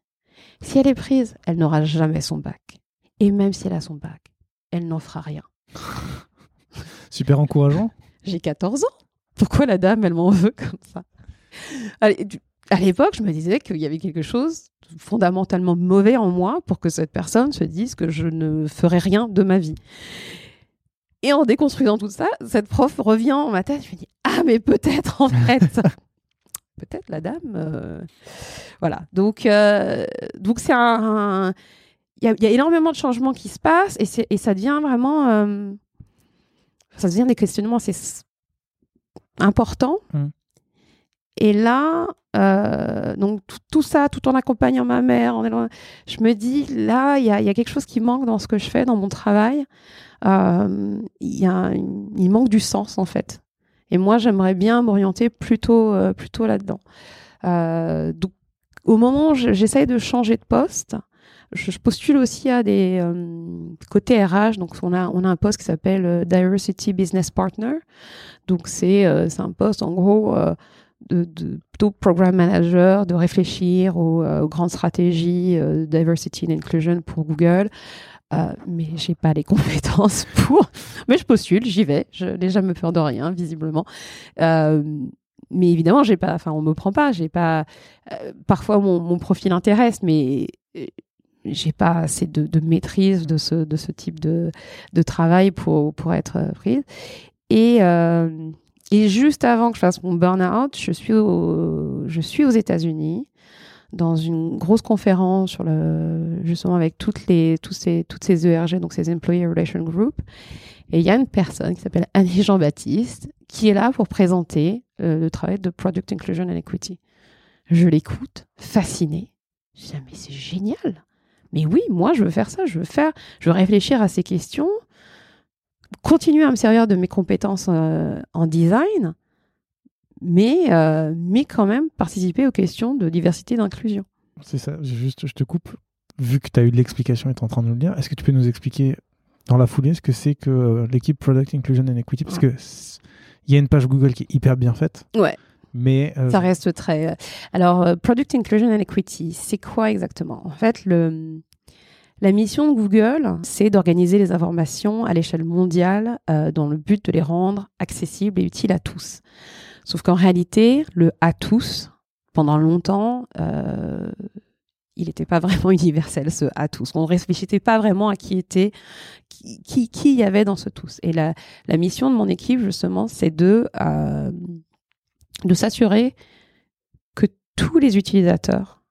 Si elle est prise, elle n'aura jamais son bac. Et même si elle a son bac, elle n'en fera rien. Super encourageant. J'ai 14 ans. Pourquoi la dame, elle m'en veut comme ça? À l'époque, je me disais qu'il y avait quelque chose de fondamentalement mauvais en moi pour que cette personne se dise que je ne ferai rien de ma vie. Et en déconstruisant tout ça, cette prof revient en ma tête. Je me dis Ah, mais peut-être en fait. Peut-être la dame. euh, Voilà. Donc, euh, donc c'est un. un- Il y, a- il y a énormément de changements qui se passent et, ça devient vraiment. euh, ça devient des questionnements assez importants. Mm. Et là, donc tout, ça, tout en accompagnant ma mère, en je me dis, là, il y a, il y a quelque chose qui manque dans ce que je fais, dans mon travail. Il y a un- il manque du sens, en fait. Et moi, j'aimerais bien m'orienter plutôt, euh, plutôt là-dedans. Euh, donc, au moment où je- j'essaye de changer de poste, je, postule aussi à des euh, côtés RH. Donc, on a, on a un poste qui s'appelle euh, Diversity Business Partner. Donc, c'est un poste, en gros, de, plutôt programme manager, de réfléchir aux, aux grandes stratégies diversity and inclusion pour Google. Euh, mais j'ai pas les compétences pour. Mais je postule, j'y vais. Je n'ai jamais peur de rien, visiblement. Euh, mais évidemment, j'ai pas. Enfin, on me prend pas. Pas. euh, parfois, mon, profil intéresse, mais euh, j'ai pas assez de, maîtrise de ce, type de, travail pour, être prise. Et, juste avant que je fasse mon burn-out, je suis aux États-Unis dans une grosse conférence justement avec toutes, les, tous ces, toutes ces ERG, donc ces Employee Relation Group. Et il y a une personne qui s'appelle Annie Jean-Baptiste qui est là pour présenter euh, le travail de Product Inclusion and Equity. Je l'écoute, fascinée. Je dis, Ah, mais c'est génial. mais oui, moi, je veux faire ça, je veux faire, je veux réfléchir à ces questions, continuer à me servir de mes compétences euh, en design, mais, euh, mais quand même participer aux questions de diversité et d'inclusion. C'est ça, juste, je te coupe. Vu que tu as eu de l'explication et tu es en train de nous le dire, est-ce que tu peux nous expliquer dans la foulée ce que c'est que euh, l'équipe Product Inclusion and Equity? Parce que il y a une page Google qui est hyper bien faite. Ouais. Mais euh, ça reste très. Alors, Product Inclusion and Equity, c'est quoi exactement? En fait, le, la mission de Google, c'est d'organiser les informations à l'échelle mondiale dans le but de les rendre accessibles et utiles à tous. Sauf qu'en réalité, le à tous, pendant longtemps, euh, il n'était pas vraiment universel, ce à tous. On ne réfléchissait pas vraiment à qui était, qui, qui, y avait dans ce tous. Et la, mission de mon équipe, justement, c'est de, euh, de s'assurer que tous les utilisateurs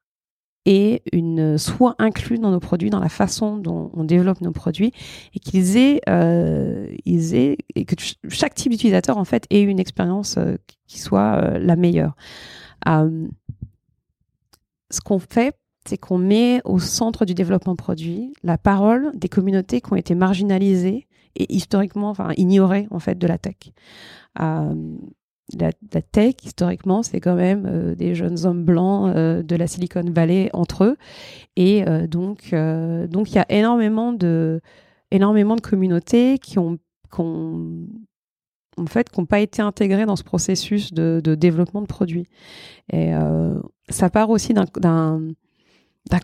soient inclus dans nos produits, dans la façon dont on développe nos produits, et qu'ils aient, euh, et que chaque type d'utilisateur, en fait, ait une expérience qui soit euh, la meilleure. Euh, ce qu'on fait, c'est qu'on met au centre du développement produit la parole des communautés qui ont été marginalisées et historiquement, enfin ignorées en fait de la tech. Euh, la, tech, historiquement, c'est quand même des jeunes hommes blancs de la Silicon Valley entre eux, et donc donc il y a énormément de énormément de communautés qui ont en fait, qui n'ont pas été intégrés dans ce processus de, développement de produits. Et euh, ça part aussi d'un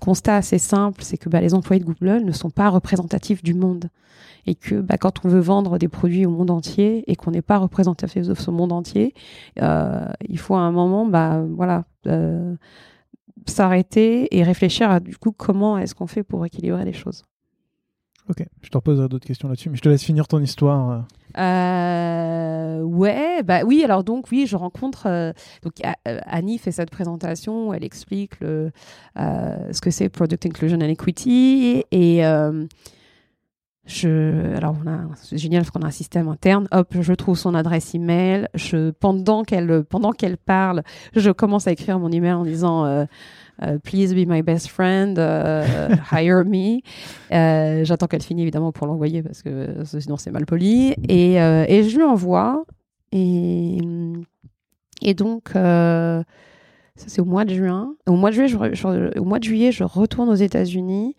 constat assez simple, c'est que bah, les employés de Google ne sont pas représentatifs du monde. Et que bah, quand on veut vendre des produits au monde entier et qu'on n'est pas représentatif de ce monde entier, euh, il faut à un moment bah, voilà, euh, s'arrêter et réfléchir à du coup comment est-ce qu'on fait pour équilibrer les choses. Ok, je te reposerai d'autres questions là-dessus, mais je te laisse finir ton histoire. Euh, ouais, bah oui, alors donc oui, je rencontre. Euh, donc euh, Annie fait cette présentation où elle explique euh, ce que c'est Product Inclusion and Equity et je, alors c'est génial parce qu'on a un système interne. Hop, je trouve son adresse email. Je, pendant qu'elle, pendant qu'elle parle, je commence à écrire mon email en disant euh, please be my best friend, euh, hire me. Euh, j'attends qu'elle finisse évidemment pour l'envoyer parce que sinon c'est mal poli. Et, et je lui envoie. Et, et donc, ça c'est au mois de juin. Au mois de juillet, je, au mois de juillet, je retourne aux États-Unis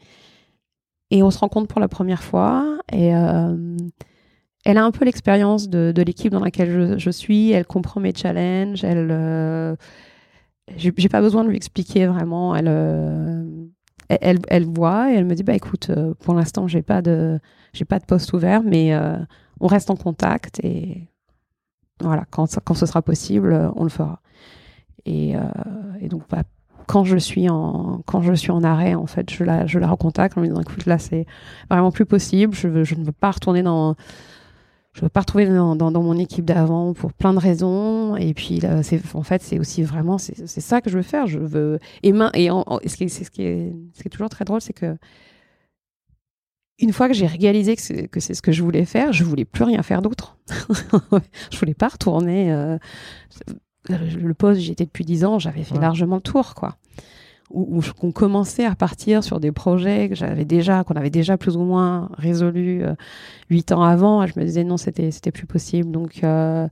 et on se rencontre pour la première fois. Et elle a un peu l'expérience de, l'équipe dans laquelle je, suis. Elle comprend mes challenges. Elle j'ai pas besoin de lui expliquer vraiment. Elle, euh, elle, elle, voit et elle me dit bah écoute, euh, pour l'instant j'ai pas de j'ai pas de poste ouvert, mais euh, on reste en contact et voilà quand quand ce sera possible, on le fera. Et, et donc bah, quand je suis en quand je suis en arrêt en fait, je la je la recontacte en me disant écoute là c'est vraiment plus possible, je veux, je ne veux pas retourner dans je veux pas retrouver dans, dans, mon équipe d'avant pour plein de raisons. Et puis, là, en fait, c'est aussi vraiment, c'est ça que je veux faire. Je veux. Et, main, et, ce, qui est, ce, qui est, ce qui toujours très drôle, c'est que une fois que j'ai réalisé que c'est ce que je voulais faire, je voulais plus rien faire d'autre. je voulais pas retourner. Euh, le poste, j'étais depuis dix ans, j'avais fait largement le tour, quoi où, on commençait à partir sur des projets que j'avais déjà, qu'on avait déjà plus ou moins résolus euh, huit ans avant. Je me disais non, c'était c'était plus possible. Donc, euh,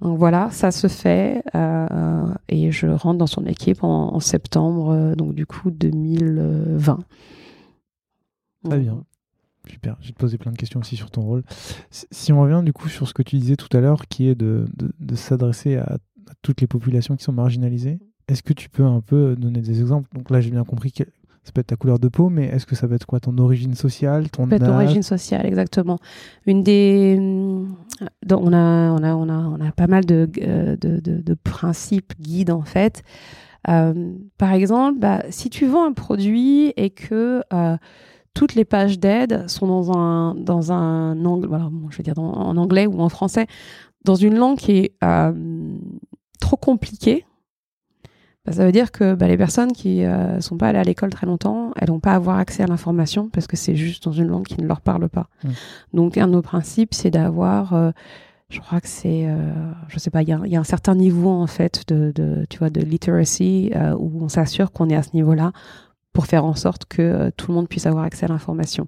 donc voilà, ça se fait euh, et je rentre dans son équipe en, septembre, donc du coup 2020. Très bien. Super, j'ai te posé plein de questions aussi sur ton rôle. Si on revient du coup sur ce que tu disais tout à l'heure, qui est de, de, s'adresser à, toutes les populations qui sont marginalisées, est-ce que tu peux un peu donner des exemples? Donc là, j'ai bien compris que ça peut être ta couleur de peau, mais est-ce que ça peut être quoi? Ton origine sociale ton peut être origine sociale, exactement. Une des, on a, on a, on a, on a pas mal de, euh, de, de, principes guides en fait. Euh, par exemple, bah, si tu vends un produit et que euh, toutes les pages d'aide sont dans un, dans un angle, voilà, je vais dire en anglais ou en français, dans une langue qui est trop compliquée bah, ça veut dire que bah, les personnes qui ne euh, sont pas allées à l'école très longtemps, elles n'ont pas avoir accès à l'information parce que c'est juste dans une langue qui ne leur parle pas. Mmh. Donc un de nos principes, c'est d'avoir, euh, je crois que c'est, euh, je sais pas, il y, y a, un certain niveau en fait de, de tu vois, de literacy où on s'assure qu'on est à ce niveau-là pour faire en sorte que tout le monde puisse avoir accès à l'information.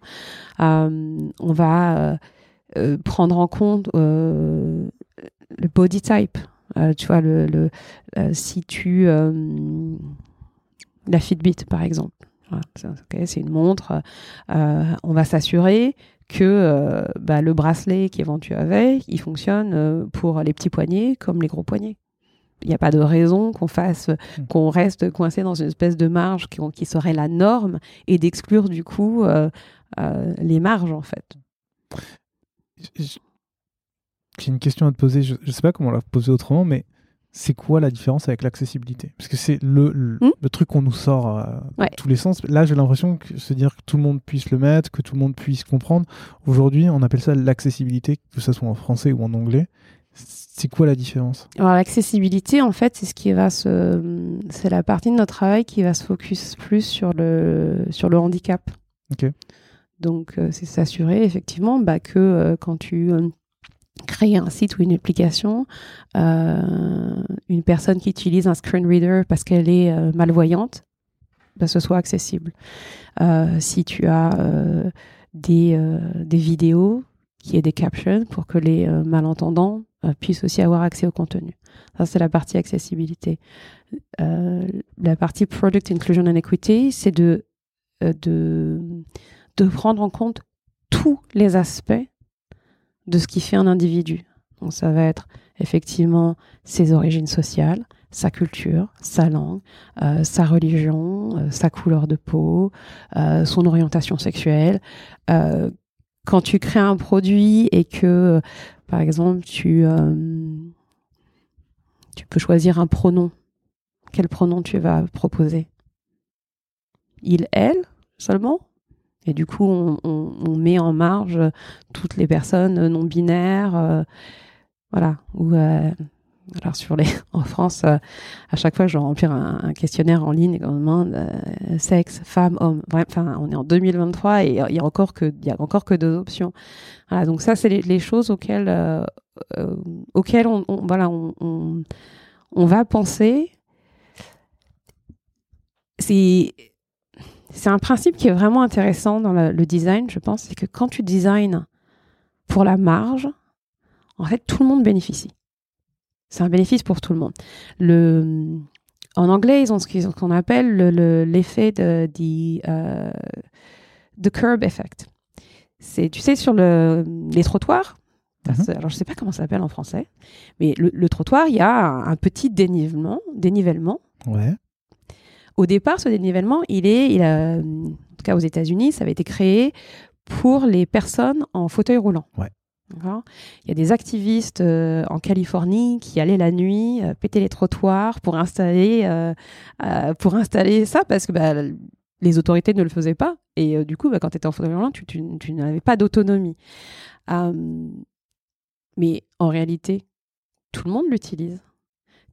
on va prendre en compte le body type. Tu vois, le, le si tu la Fitbit par exemple. c'est une montre. on va s'assurer que euh, bah, le bracelet qui est vendu avec, il fonctionne euh, pour les petits poignets comme les gros poignets. Il n'y a pas de raison qu'on fasse, hmm. qu'on reste coincé dans une espèce de marge qui, qui serait la norme et d'exclure du coup euh, les marges en fait. J'ai une question à te poser. Je ne sais pas comment la poser autrement, mais c'est quoi la différence avec l'accessibilité? Parce que c'est le, le, hmm truc qu'on nous sort dans tous les sens. Là, j'ai l'impression que se dire que tout le monde puisse le mettre, que tout le monde puisse comprendre. Aujourd'hui, on appelle ça l'accessibilité, que ce soit en français ou en anglais. C'est quoi la différence? Alors l'accessibilité, en fait, c'est ce qui va se, c'est la partie de notre travail qui va se focus plus sur le sur le handicap. Ok. Donc euh, c'est s'assurer effectivement bah, que euh, quand tu euh, créer un site ou une application, euh, une personne qui utilise un screen reader parce qu'elle est euh, malvoyante, bah, ce soit accessible. Euh, si tu as des, des vidéos, qui est des captions pour que les malentendants puissent aussi avoir accès au contenu. Ça, c'est la partie accessibilité. la partie Product Inclusion and Equity, c'est de, de, de prendre en compte tous les aspects de ce qui fait un individu. Donc ça va être effectivement ses origines sociales, sa culture, sa langue, euh, sa religion, euh, sa couleur de peau, euh, son orientation sexuelle. quand tu crées un produit et que, par exemple, tu, tu peux choisir un pronom, quel pronom tu vas proposer? Il, elle seulement? Et du coup, on, met en marge toutes les personnes non binaires. Euh, voilà. Euh, alors sur les, en France, euh, à chaque fois, je dois remplir un, questionnaire en ligne et on demande sexe, femme, homme. Enfin, on est en 2023 et il y a encore que, il y a encore que deux options. Voilà. Donc ça, c'est les, choses auxquelles, auxquelles on, voilà, on, on va penser. C'est c'est un principe qui est vraiment intéressant dans le, design, je pense, c'est que quand tu designs pour la marge, en fait, tout le monde bénéficie. C'est un bénéfice pour tout le monde. Le, en anglais, ils ont ce qu'on appelle l'effet le, de, euh, the curb effect. C'est, tu sais, sur le, les trottoirs, mhm. alors je ne sais pas comment ça s'appelle en français, mais le, trottoir, il y a un, un petit dénivellement, dénivellement ouais. Au départ, ce dénivellement, il est, il a, en tout cas aux États-Unis, ça avait été créé pour les personnes en fauteuil roulant. Ouais. Il y a des activistes euh, en Californie qui allaient la nuit euh, péter les trottoirs pour installer, euh, pour installer ça parce que bah, les autorités ne le faisaient pas. Et du coup, bah, quand tu étais en fauteuil roulant, tu, tu n'avais pas d'autonomie. mais en réalité, tout le monde l'utilise.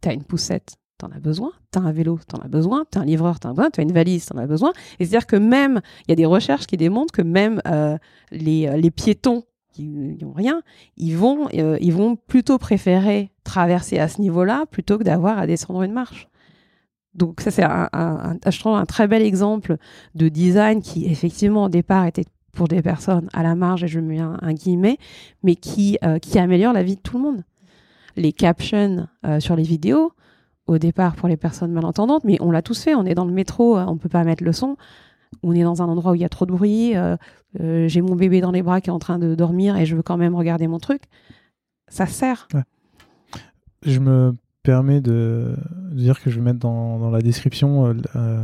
Tu as une poussette, t'en as besoin. T'as un vélo, t'en as besoin. T'as un livreur, t'en as besoin. T'as une valise, t'en as besoin. Et c'est-à-dire que même, il y a des recherches qui démontrent que même euh, les, euh, les, piétons qui n'ont rien, ils vont, euh, ils vont plutôt préférer traverser à ce niveau-là plutôt que d'avoir à descendre une marche. Donc ça, c'est un, un, je trouve un très bel exemple de design qui, effectivement, au départ, était pour des personnes à la marge, et je mets un, guillemet, mais qui, qui améliore la vie de tout le monde. Les captions sur les vidéos, au départ pour les personnes malentendantes, mais on l'a tous fait. On est dans le métro, euh, on peut pas mettre le son. On est dans un endroit où il y a trop de bruit. Euh, euh, j'ai mon bébé dans les bras qui est en train de dormir et je veux quand même regarder mon truc. Ça sert. Je me permets de dire que je vais mettre dans, la description,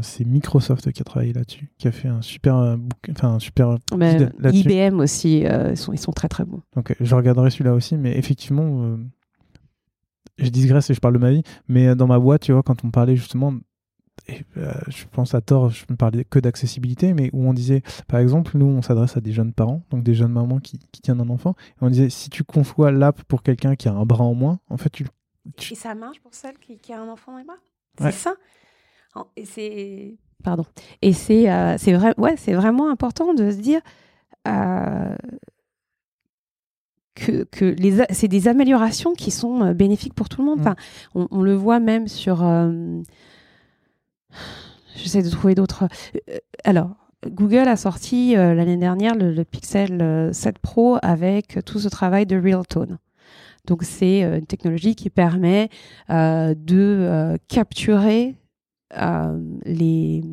c'est Microsoft qui a travaillé là-dessus, qui a fait un super, enfin un super. IBM aussi, ils sont, ils sont très très bons. Donc je regarderai celui-là aussi, mais effectivement je digresse et je parle de ma vie, mais euh, dans ma boîte, tu vois, quand on parlait justement, euh, je pense à tort, je ne parlais que d'accessibilité, mais où on disait, par exemple, nous, on s'adresse à des jeunes parents, donc des jeunes mamans qui, tiennent un enfant, et on disait, si tu conçois l'app pour quelqu'un qui a un bras en moins, en fait, tu. Et ça marche pour celle qui, a un enfant dans les bras? C'est ça Et c'est. Pardon. Et c'est euh, vrai, ouais, c'est vraiment important de se dire que, que c'est des améliorations qui sont euh, bénéfiques pour tout le monde. Mm. Enfin, on, le voit même sur. Euh, j'essaie de trouver d'autres. Euh, alors, Google a sorti euh, l'année dernière le, Pixel 7 Pro avec tout ce travail de Real Tone. Donc, c'est une technologie qui permet de capturer les,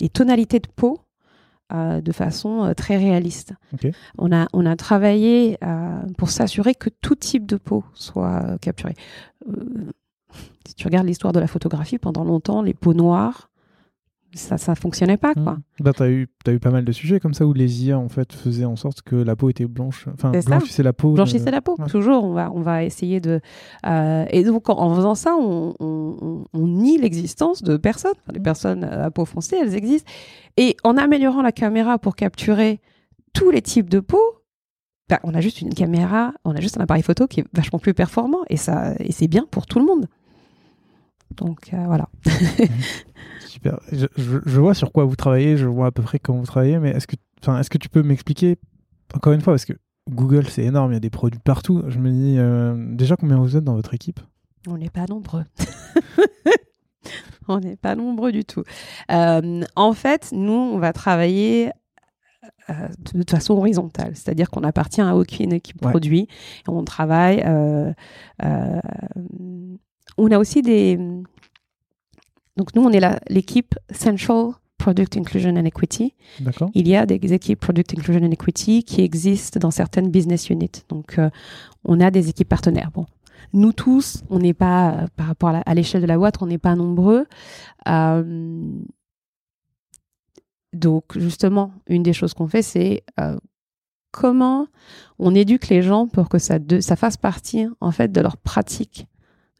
les, tonalités de peau de façon très réaliste. On, a, on a travaillé pour s'assurer que tout type de peau soit capturé. si tu regardes l'histoire de la photographie, pendant longtemps, les peaux noires ça ça fonctionnait pas quoi. Mmh. Bah, tu as eu as eu pas mal de sujets comme ça où les IA en fait faisaient en sorte que la peau était blanche enfin blanchissait la peau blanchissait la peau toujours on va on va essayer de euh, et donc en, faisant ça on, on, nie l'existence de personnes les mmh. personnes à peau foncée elles existent et en améliorant la caméra pour capturer tous les types de peau bah, on a juste une caméra on a juste un appareil photo qui est vachement plus performant et ça et c'est bien pour tout le monde donc euh, voilà mmh. Super. Je, vois sur quoi vous travaillez, je vois à peu près comment vous travaillez, mais est-ce que, est que tu peux m'expliquer, encore une fois, parce que Google c'est énorme, il y a des produits partout. Je me dis, euh, déjà combien vous êtes dans votre équipe? On n'est pas nombreux. on n'est pas nombreux du tout. Euh, en fait, nous, on va travailler euh, de, façon horizontale, c'est-à-dire qu'on appartient à aucune équipe produit. On travaille. on a aussi des, donc nous, on est l'équipe Central Product Inclusion and Equity. Il y a des équipes Product Inclusion and Equity qui existent dans certaines business units. Donc euh, on a des équipes partenaires. Bon, nous tous, on n'est pas, euh, par rapport à l'échelle de la boîte, on n'est pas nombreux. Euh, donc justement, une des choses qu'on fait, c'est comment on éduque les gens pour que ça, ça fasse partie en fait de leur pratique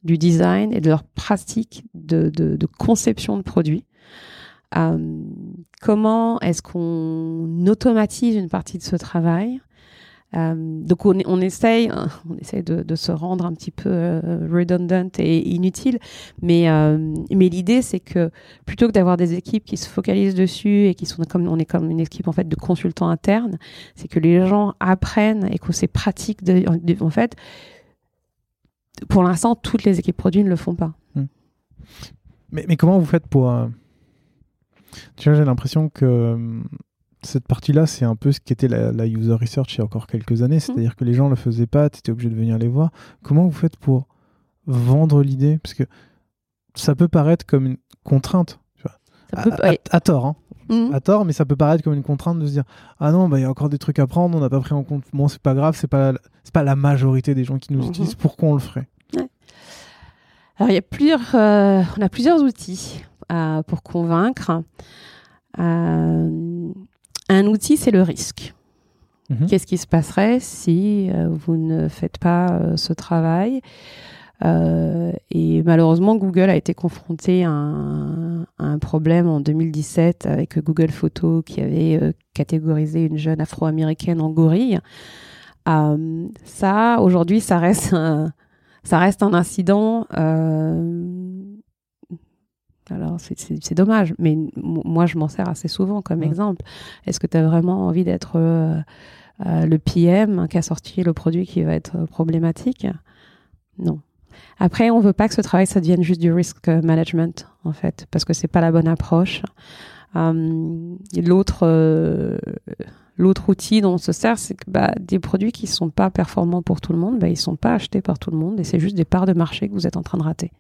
du design et de leur pratique de, conception de produits. Euh, comment est-ce qu'on automatise une partie de ce travail? Euh, donc on, essaye, on essaye de, se rendre un petit peu euh, redundant et inutile, mais, mais l'idée c'est que plutôt que d'avoir des équipes qui se focalisent dessus et qui sont comme on est comme une équipe en fait de consultants internes, c'est que les gens apprennent et que c'est pratique de, en fait pour l'instant, toutes les équipes produits ne le font pas. Hmm. Mais, mais, comment vous faites pour... Euh, tu vois, j'ai l'impression que euh, cette partie-là, c'est un peu ce qu'était la, la, user research il y a encore quelques années. Hmm. C'est-à-dire que les gens ne le faisaient pas, tu étais obligé de venir les voir. Comment vous faites pour vendre l'idée? Parce que ça peut paraître comme une contrainte. à, tort, hein. Hmm. à tort, mais ça peut paraître comme une contrainte de se dire ah non, bah il y a encore des trucs à prendre, on n'a pas pris en compte. Bon, c'est pas grave, c'est pas pas la majorité des gens qui nous mhm. utilisent. Pourquoi on le ferait? Alors il y a plusieurs, euh, on a plusieurs outils euh, pour convaincre. Euh, un outil, c'est le risque. Mhm. Qu'est-ce qui se passerait si vous ne faites pas ce travail? Et malheureusement, Google a été confronté à un, à un, problème en 2017 avec Google Photos qui avait catégorisé une jeune afro-américaine en gorille. Euh, ça, aujourd'hui, ça reste un, ça reste un incident. Euh, alors, c'est dommage, mais moi, je m'en sers assez souvent comme exemple. Est-ce que tu as vraiment envie d'être euh, le PM qui a sorti le produit qui va être problématique? Non. Après, on veut pas que ce travail, ça devienne juste du risk management, en fait, parce que c'est pas la bonne approche. L'autre L'autre outil dont on se sert, c'est que bah, des produits qui sont pas performants pour tout le monde, bah, ils sont pas achetés par tout le monde et c'est juste des parts de marché que vous êtes en train de rater.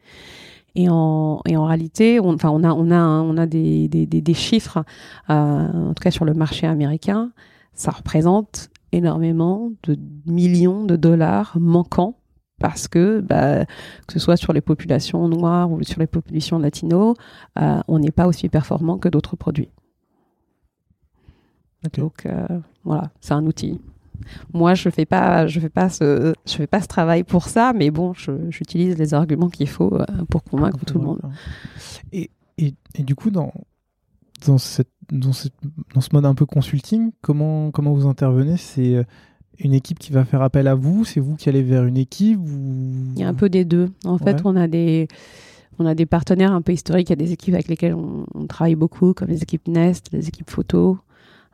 Et en, réalité, on, enfin, on a, on a, on a des, chiffres, euh, en tout cas sur le marché américain, ça représente énormément de millions de dollars manquants parce que, bah, que ce soit sur les populations noires ou sur les populations latino, euh, on n'est pas aussi performant que d'autres produits. Donc euh, voilà, c'est un outil. Moi, je fais pas, je fais pas ce, je fais pas ce travail pour ça, mais bon, j'utilise les arguments qu'il faut euh, pour convaincre tout le monde. Et, et, et, du coup, dans dans, cette, dans, cette, dans ce mode un peu consulting, comment comment vous intervenez? C'est une équipe qui va faire appel à vous C'est vous qui allez vers une équipe Il y a un peu des deux. En fait, on a des on a des partenaires un peu historiques. Il y a des équipes avec lesquelles on, on travaille beaucoup, comme les équipes Nest, les équipes photo.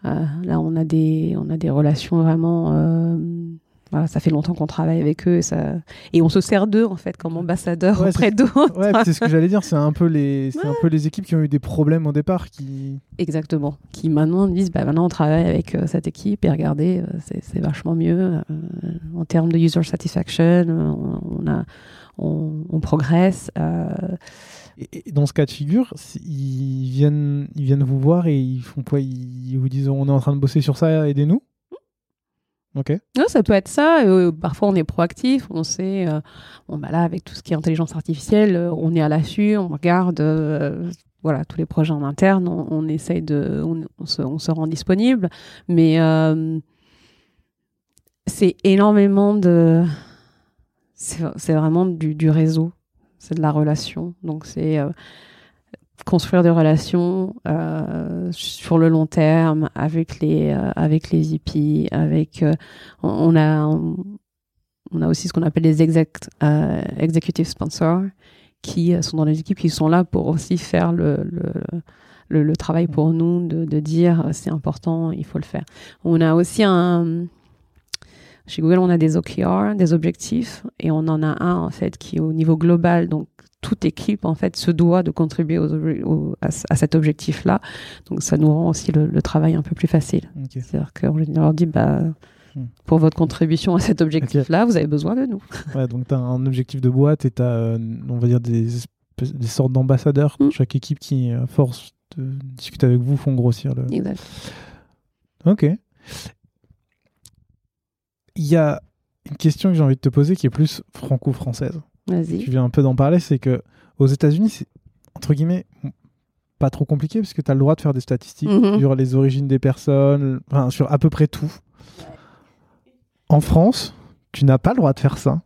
Euh, là, on a des, on a des relations vraiment, euh, voilà, ça fait longtemps qu'on travaille avec eux et, ça... et on se sert d'eux en fait comme ambassadeurs Ouais, auprès d'autres. Ouais, c'est ce que j'allais dire. C'est un peu les, c'est un peu les équipes qui ont eu des problèmes au départ qui. Exactement. Qui maintenant disent bah maintenant on travaille avec euh, cette équipe et regardez euh, c'est vachement mieux euh, en termes de user satisfaction. on, on a on, on progresse. Et et dans ce cas de figure, ils viennent, ils viennent vous voir et ils font quoi? Ils vous disent on est en train de bosser sur ça, aidez-nous? Ouais, ça peut être ça. euh, parfois, on est proactif. On sait, euh, bon, bah là, avec tout ce qui est intelligence artificielle, euh, on est à l'affût, on regarde voilà, tous les projets en interne, on, essaye de. On, se, on se rend disponible. Mais c'est énormément de. C'est c'est vraiment du, du réseau. C'est de la relation. Donc, c'est. Construire des relations euh, sur le long terme avec les euh, avec les VP, avec euh, on, a on, a aussi ce qu'on appelle les euh, executive sponsors qui sont dans les équipes qui sont là pour aussi faire le, le, travail pour nous de, de dire c'est important il faut le faire. On a aussi un chez Google on a des OKR des objectifs et on en a un en fait qui est au niveau global donc toute équipe en fait se doit de contribuer aux à, à cet objectif là donc ça nous rend aussi le, le travail un peu plus facile c'est-à-dire qu'on leur dit, bah, Hmm. pour votre contribution à cet objectif-là, vous avez besoin de nous. Ouais, donc tu as un objectif de boîte et tu as, on va dire, des, sortes d'ambassadeurs pour Mm. chaque équipe qui, à force de discuter avec vous, font grossir le. Exact. Ok. Il y a une question que j'ai envie de te poser qui est plus franco-française. Tu viens un peu d'en parler, c'est que aux États-Unis, c'est entre guillemets pas trop compliqué parce que tu as le droit de faire des statistiques Mhm. sur les origines des personnes, enfin, sur à peu près tout. En France, tu n'as pas le droit de faire ça.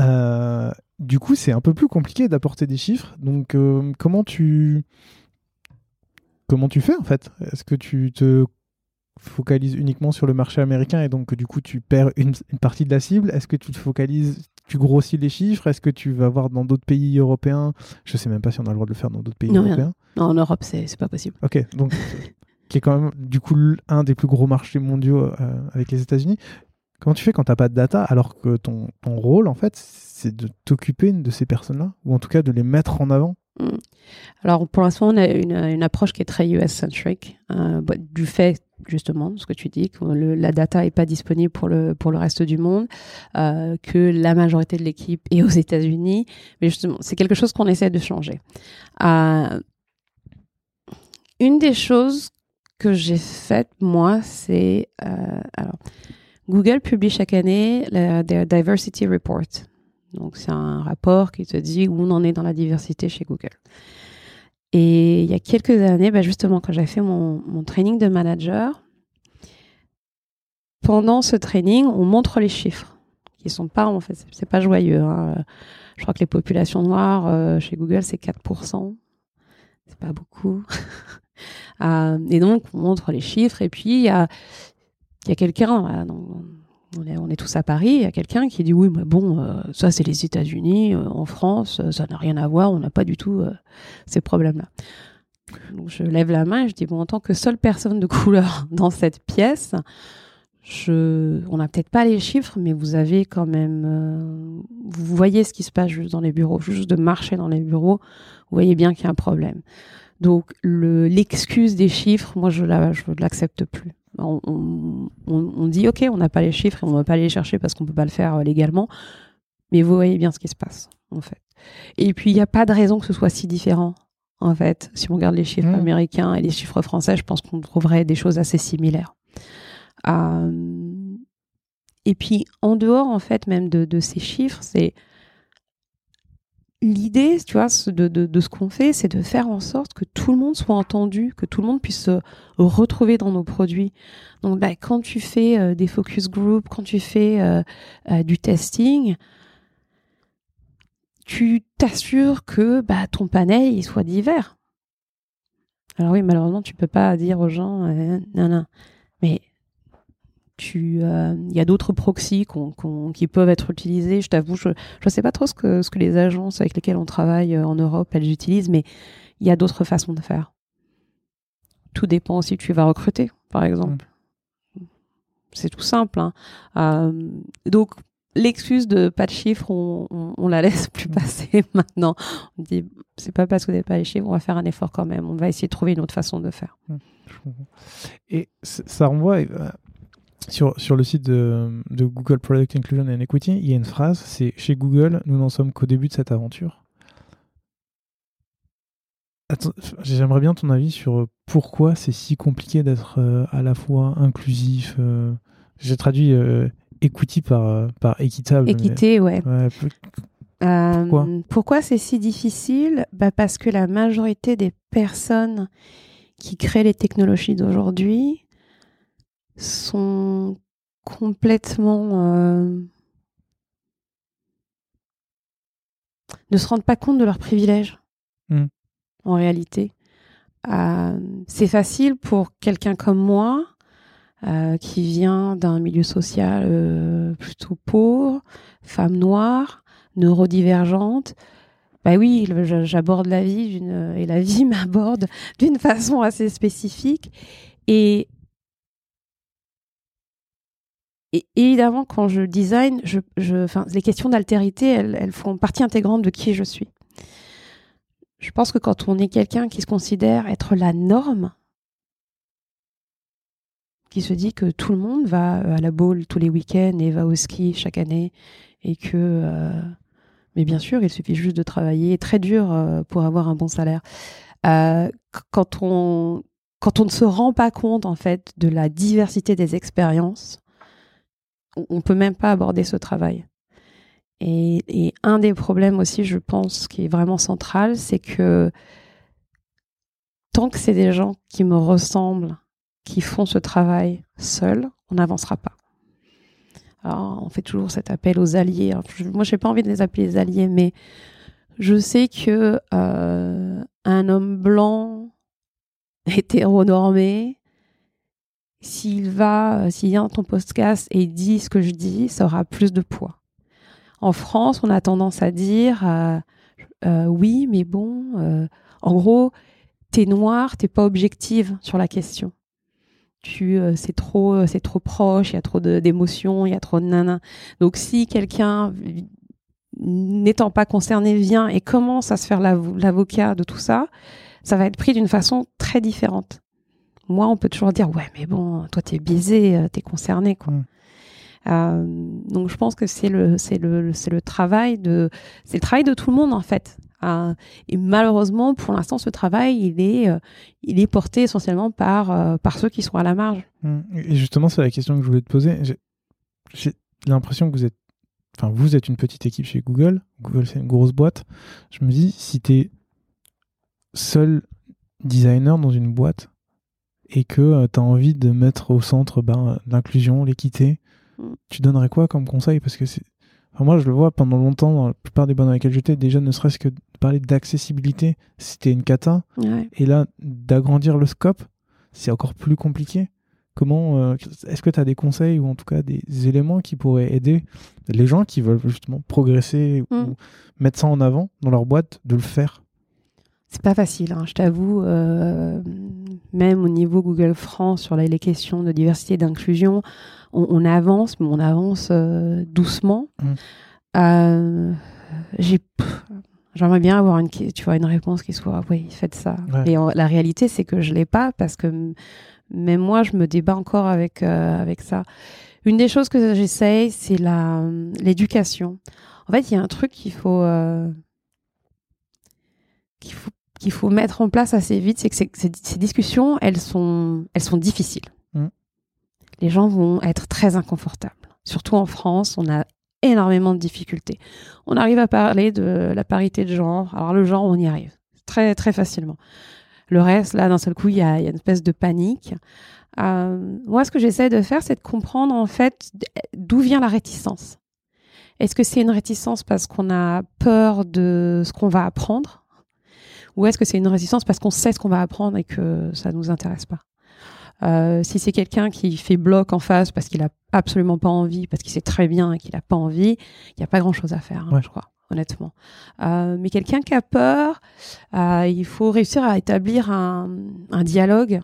Euh, du coup, c'est un peu plus compliqué d'apporter des chiffres. Donc, euh, comment tu comment tu fais en fait? Est-ce que tu te focalises uniquement sur le marché américain et donc du coup tu perds une, une partie de la cible. Est-ce que tu te focalises, tu grossis les chiffres? Est-ce que tu vas voir dans d'autres pays européens? Je sais même pas si on a le droit de le faire dans d'autres pays Non, européens. Non, en Europe, c'est pas possible. Ok, donc qui est quand même du coup un des plus gros marchés mondiaux euh, avec les États-Unis. Comment tu fais quand t'as pas de data alors que ton, ton rôle en fait c'est de t'occuper de ces personnes-là? Ou en tout cas de les mettre en avant? Alors, pour l'instant, on a une, une approche qui est très US-centric, euh, bah, du fait, justement, ce que tu dis, que le- la data n'est pas disponible pour le, pour le reste du monde, euh, que la majorité de l'équipe est aux États-Unis. Mais justement, c'est quelque chose qu'on essaie de changer. Euh, une des choses que j'ai faites, moi, c'est... euh, alors, Google publie chaque année their Diversity Report. Donc, c'est un rapport qui te dit où on en est dans la diversité chez Google. Et il y a quelques années, bah, justement, quand j'avais fait mon, mon training de manager, pendant ce training, on montre les chiffres, qui sont pas, en fait, c'est- pas joyeux. hein. Je crois que les populations noires euh, chez Google, c'est 4%. C'est pas beaucoup. Euh, et donc, on montre les chiffres. Et puis, il y a, y a quelqu'un, on est, tous à Paris, il y a quelqu'un qui dit oui, mais bon, euh, ça c'est les États-Unis, euh, en France, euh, ça n'a rien à voir, on n'a pas du tout ces problèmes-là. Je lève la main et je dis bon, en tant que seule personne de couleur dans cette pièce, on n'a peut-être pas les chiffres, mais vous avez quand même, vous voyez ce qui se passe juste dans les bureaux, juste de marcher dans les bureaux, vous voyez bien qu'il y a un problème. Donc le- l'excuse des chiffres, moi je je l'accepte plus. On, on- dit ok, on n'a pas les chiffres et on ne va pas aller les chercher parce qu'on peut pas le faire euh, légalement, mais vous voyez bien ce qui se passe en fait. Et puis il n'y a pas de raison que ce soit si différent en fait. Si on regarde les chiffres Mmh. américains et les chiffres français, je pense qu'on trouverait des choses assez similaires. Euh, et puis en dehors en fait même de, de ces chiffres, c'est l'idée, tu vois, de, de, de ce qu'on fait, c'est de faire en sorte que tout le monde soit entendu, que tout le monde puisse se retrouver dans nos produits. Donc, bah, quand tu fais euh, des focus group, quand tu fais euh, euh, du testing, tu t'assures que bah, ton panel il soit divers. Alors oui, malheureusement, tu peux pas dire aux gens, euh, non, non, mais tu, euh, il y a d'autres proxys qui peuvent être utilisés. Je t'avoue, je ne sais pas trop ce que, ce que les agences avec lesquelles on travaille euh, en Europe, elles utilisent, mais il y a d'autres façons de faire. Tout dépend si tu vas recruter, par exemple. C'est tout simple. Hein. Euh, donc, l'excuse de pas de chiffres, on, on, la laisse plus passer maintenant. On dit, c'est pas parce que vous n'avez pas les chiffres, on va faire un effort quand même. On va essayer de trouver une autre façon de faire. Et ça renvoie sur, sur le site de, de, Google Product Inclusion and Equity, il y a une phrase, c'est chez Google, nous n'en sommes qu'au début de cette aventure. J'aimerais bien ton avis sur pourquoi c'est si compliqué d'être euh, à la fois inclusif. J'ai traduit equity par, euh, par équitable. Équité, ouais. pourquoi, euh, pourquoi c'est si difficile? Bah Parce que la majorité des personnes qui créent les technologies d'aujourd'hui sont complètement... Euh, ne se rendent pas compte de leurs privilèges, hmm. en réalité. c'est facile pour quelqu'un comme moi euh, qui vient d'un milieu social euh, plutôt pauvre, femme noire, neurodivergente. Bah oui, j'aborde la vie et la vie m'aborde d'une façon assez spécifique. Et, et évidemment, quand je design, je, je, les questions d'altérité, elles, elles font partie intégrante de qui je suis. Je pense que quand on est quelqu'un qui se considère être la norme, qui se dit que tout le monde va euh, à la boule tous les week-ends et va au ski chaque année et que euh, mais bien sûr il suffit juste de travailler très dur euh, pour avoir un bon salaire quand on quand on ne se rend pas compte en fait de la diversité des expériences on, peut même pas aborder ce travail et, un des problèmes aussi je pense qui est vraiment central c'est que tant que c'est des gens qui me ressemblent qui font ce travail seuls, on n'avancera pas. Alors, on fait toujours cet appel aux alliés. moi, je n'ai pas envie de les appeler les alliés, mais je sais que euh, un homme blanc hétéronormé, s'il va, s'il vient ton podcast et dit ce que je dis, ça aura plus de poids. En France, on a tendance à dire euh, euh, oui, mais bon, en gros, t'es noir, t'es pas objective sur la question. Euh, c'est trop euh, c'est trop proche, il y a trop d'émotions, il y a trop de nana. Donc si quelqu'un n'étant pas concerné vient et commence à se faire l'avocat de tout ça, ça va être pris d'une façon très différente. Moi, on peut toujours dire ouais, mais bon, toi t'es biaisé, euh, t'es concerné quoi. donc je pense que c'est le c'est le c'est le travail de c'est le travail de tout le monde en fait et malheureusement, pour l'instant, ce travail, il est, euh, il est porté essentiellement par, euh, par ceux qui sont à la marge. Mmh. Et justement, c'est la question que je voulais te poser. J'ai l'impression que vous êtes, enfin, vous êtes une petite équipe chez Google. Google, c'est une grosse boîte. Je me dis, si tu es seul designer dans une boîte et que euh, tu as envie de mettre au centre ben, l'inclusion, l'équité, mmh. tu donnerais quoi comme conseil? Parce que c'est moi, je le vois pendant longtemps, dans la plupart des bandes dans lesquelles j'étais, déjà ne serait-ce que de parler d'accessibilité, c'était une cata. Et là, d'agrandir le scope, c'est encore plus compliqué. Comment euh, Est-ce que tu as des conseils ou en tout cas des éléments qui pourraient aider les gens qui veulent justement progresser ou mm. mettre ça en avant dans leur boîte de le faire? C'est pas facile, hein, je t'avoue. Euh, même au niveau Google France sur les questions de diversité et d'inclusion, on, avance, mais on avance euh, doucement. Mmh. Euh, j'ai J'aimerais bien avoir une, tu vois, une réponse qui soit oui, faites ça. Et la réalité, c'est que je l'ai pas parce que même moi, je me débat encore avec, avec ça. Une des choses que j'essaye, c'est l'éducation. En fait, il y a un truc qu'il faut, qu'il faut qu'il faut mettre en place assez vite, c'est que ces, discussions, elles sont, elles sont difficiles. Mm. Les gens vont être très inconfortables. Surtout en France, on a énormément de difficultés. On arrive à parler de la parité de genre. Alors le genre, on y arrive très très facilement. Le reste, là, d'un seul coup, il y, a, une espèce de panique. Euh, moi, ce que j'essaie de faire, c'est de comprendre en fait d'où vient la réticence. Est-ce que c'est une réticence parce qu'on a peur de ce qu'on va apprendre? Ou est-ce que c'est une résistance parce qu'on sait ce qu'on va apprendre et que ça nous intéresse pas? Euh, si c'est quelqu'un qui fait bloc en face parce qu'il a absolument pas envie, parce qu'il sait très bien et qu'il a pas envie, il n'y a pas grand chose à faire, hein, je crois, honnêtement. Euh, mais quelqu'un qui a peur, euh, il faut réussir à établir un, un dialogue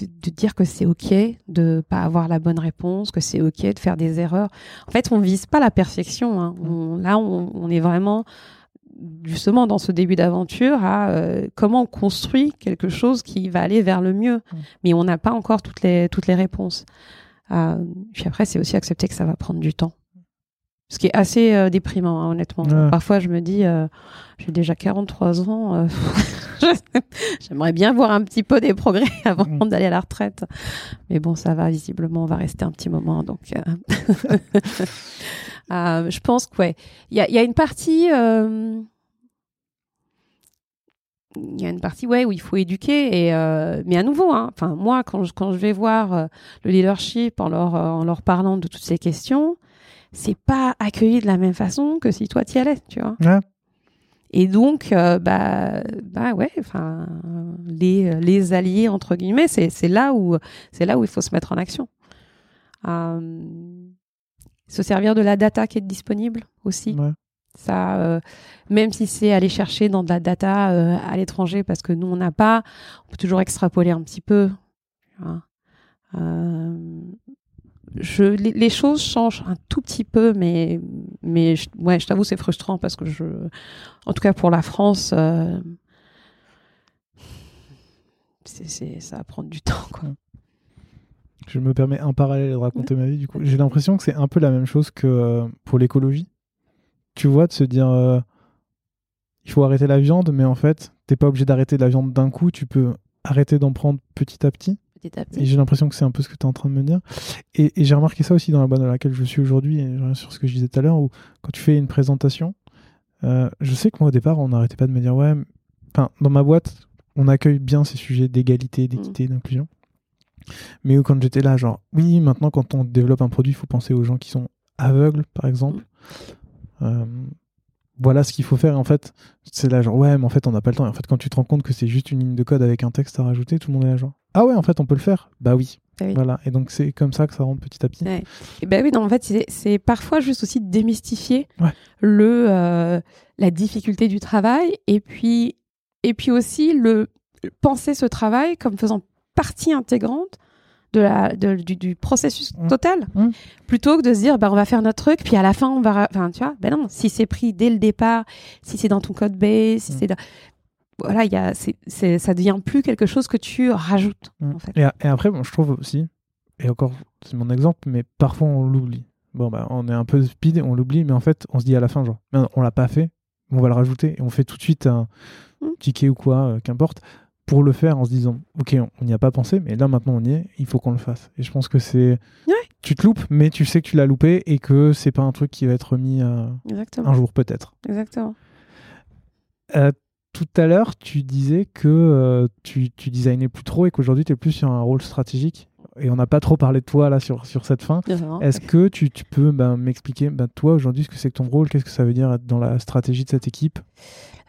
de, dire que c'est ok de pas avoir la bonne réponse, que c'est ok de faire des erreurs. En fait, on vise pas la perfection. Hein. On, là, on, on, est vraiment justement dans ce début d'aventure à euh, comment on construit quelque chose qui va aller vers le mieux. Mais on n'a pas encore toutes les toutes les réponses. Euh, puis après, c'est aussi accepter que ça va prendre du temps. Ce qui est assez euh, déprimant, hein, honnêtement. Parfois, je me dis, euh, j'ai déjà 43 ans, euh, j'aimerais bien voir un petit peu des progrès avant mm. d'aller à la retraite. Mais bon, ça va, visiblement, on va rester un petit moment. Donc, je pense que, ouais, il y a, y a, une partie. il y a une partie ouais où il faut éduquer et mais à nouveau hein, moi quand je, quand je vais voir le leadership en leur en leur parlant de toutes ces questions c'est pas accueilli de la même façon que si toi t'y allais, tu vois. Et donc, euh, bah, bah ouais, enfin, les, les alliés entre guillemets, c'est, c'est là où c'est là où il faut se mettre en action. Euh, se servir de la data qui est disponible aussi. Ça, euh, même si c'est aller chercher dans de la data à l'étranger, parce que nous on n'a pas, on peut toujours extrapoler un petit peu. Hein je, les, choses changent un tout petit peu, mais, mais je, ouais, je t'avoue, c'est frustrant parce que je, en tout cas pour la France, euh, ça va prendre du temps, quoi. Je me permets un parallèle de raconter ma vie, du coup. J'ai l'impression que c'est un peu la même chose que euh, pour l'écologie. Tu vois, de se dire, euh, il faut arrêter la viande, mais en fait, t'es pas obligé d'arrêter la viande d'un coup, tu peux arrêter d'en prendre petit à petit. Et j'ai l'impression que c'est un peu ce que tu es en train de me dire. Et, j'ai remarqué ça aussi dans la boîte dans laquelle je suis aujourd'hui, et je sur ce que je disais tout à l'heure, où quand tu fais une présentation, euh, je sais que moi au départ, on n'arrêtait pas de me dire, ouais, enfin, dans ma boîte, on accueille bien ces sujets d'égalité, d'équité, mm. d'inclusion. Mais quand j'étais là, genre, oui, maintenant, quand on développe un produit, il faut penser aux gens qui sont aveugles, par exemple. Mm. Euh, voilà ce qu'il faut faire. En fait, c'est là, genre, ouais, mais en fait, on n'a pas le temps. Et en fait, quand tu te rends compte que c'est juste une ligne de code avec un texte à rajouter, tout le monde est là, genre, ah ouais, en fait, on peut le faire. Bah oui. Bah voilà. Et donc, c'est comme ça que ça rentre petit à petit. Et bah oui, non, en fait, c'est parfois juste aussi démystifier le, euh, la difficulté du travail et puis, et puis aussi le penser ce travail comme faisant partie intégrante de la, du, processus mmh. total, mmh. plutôt que de se dire bah, on va faire notre truc, puis à la fin on va. Enfin, tu vois, ben non, si c'est pris dès le départ, si c'est dans ton code base, si mmh. c'est. Voilà, y a, c'est, ça devient plus quelque chose que tu rajoutes. En fait. et, après, bon, je trouve aussi, et encore, c'est mon exemple, mais parfois on l'oublie. Bon, bah, on est un peu speed, on l'oublie, mais en fait, on se dit à la fin, genre, on l'a pas fait, on va le rajouter, et on fait tout de suite un ticket ou quoi, euh, qu'importe pour le faire en se disant ok on n'y a pas pensé mais là maintenant on y est il faut qu'on le fasse. Et je pense que c'est tu te loupes mais tu sais que tu l'as loupé et que c'est pas un truc qui va être remis euh, un jour peut-être. Exactement. Euh, tout à l'heure tu disais que euh, tu, tu designais plus trop et qu'aujourd'hui tu es plus sur un rôle stratégique. Et on n'a pas trop parlé de toi là sur, sur cette fin. Est-ce que tu, tu peux ben, m'expliquer ben, toi aujourd'hui ce que c'est que ton rôle? Qu'est-ce que ça veut dire être dans la stratégie de cette équipe?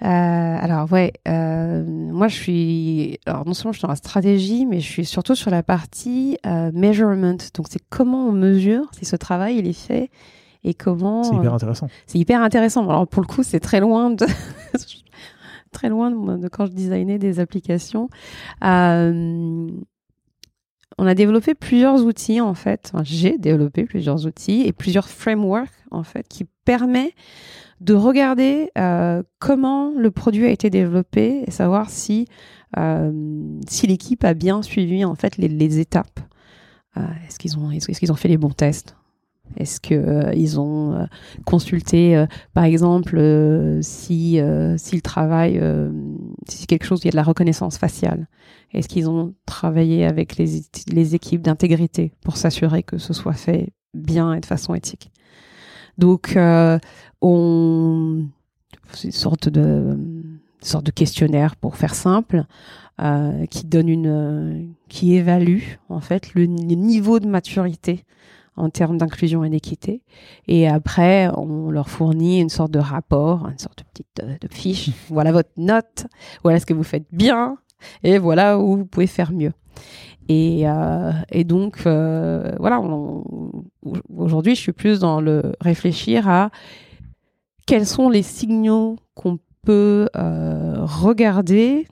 Alors ouais, euh, moi je suis, alors non seulement je suis dans la stratégie, mais je suis surtout sur la partie euh, measurement. Donc c'est comment on mesure si ce travail il est fait et comment. C'est hyper intéressant. c'est hyper intéressant. Alors pour le coup, c'est très loin de très loin de, quand je designais des applications. on a développé plusieurs outils en fait. J'ai développé plusieurs outils et plusieurs frameworks en fait qui permettent de regarder euh, comment le produit a été développé et savoir si, euh, si l'équipe a bien suivi en fait les, étapes. Euh, est-ce qu'ils ont, est-ce qu'ils ont fait les bons tests? Est-ce que ils ont consulté, par exemple, si si le travail, si c'est quelque chose, il y a de la reconnaissance faciale? Est-ce qu'ils ont travaillé avec les, les équipes d'intégrité pour s'assurer que ce soit fait bien et de façon éthique? Donc, euh, on c'est une sorte de sorte de questionnaire pour faire simple euh, qui donne une qui évalue en fait le, niveau de maturité en termes d'inclusion et d'équité. Et après, on leur fournit une sorte de rapport, une sorte de petite euh, de fiche. voilà votre note. Voilà ce que vous faites bien. Et voilà où vous pouvez faire mieux. Et, euh, et donc, euh, voilà, aujourd'hui, je suis plus dans le réfléchir à quels sont les signaux qu'on peut euh, regarder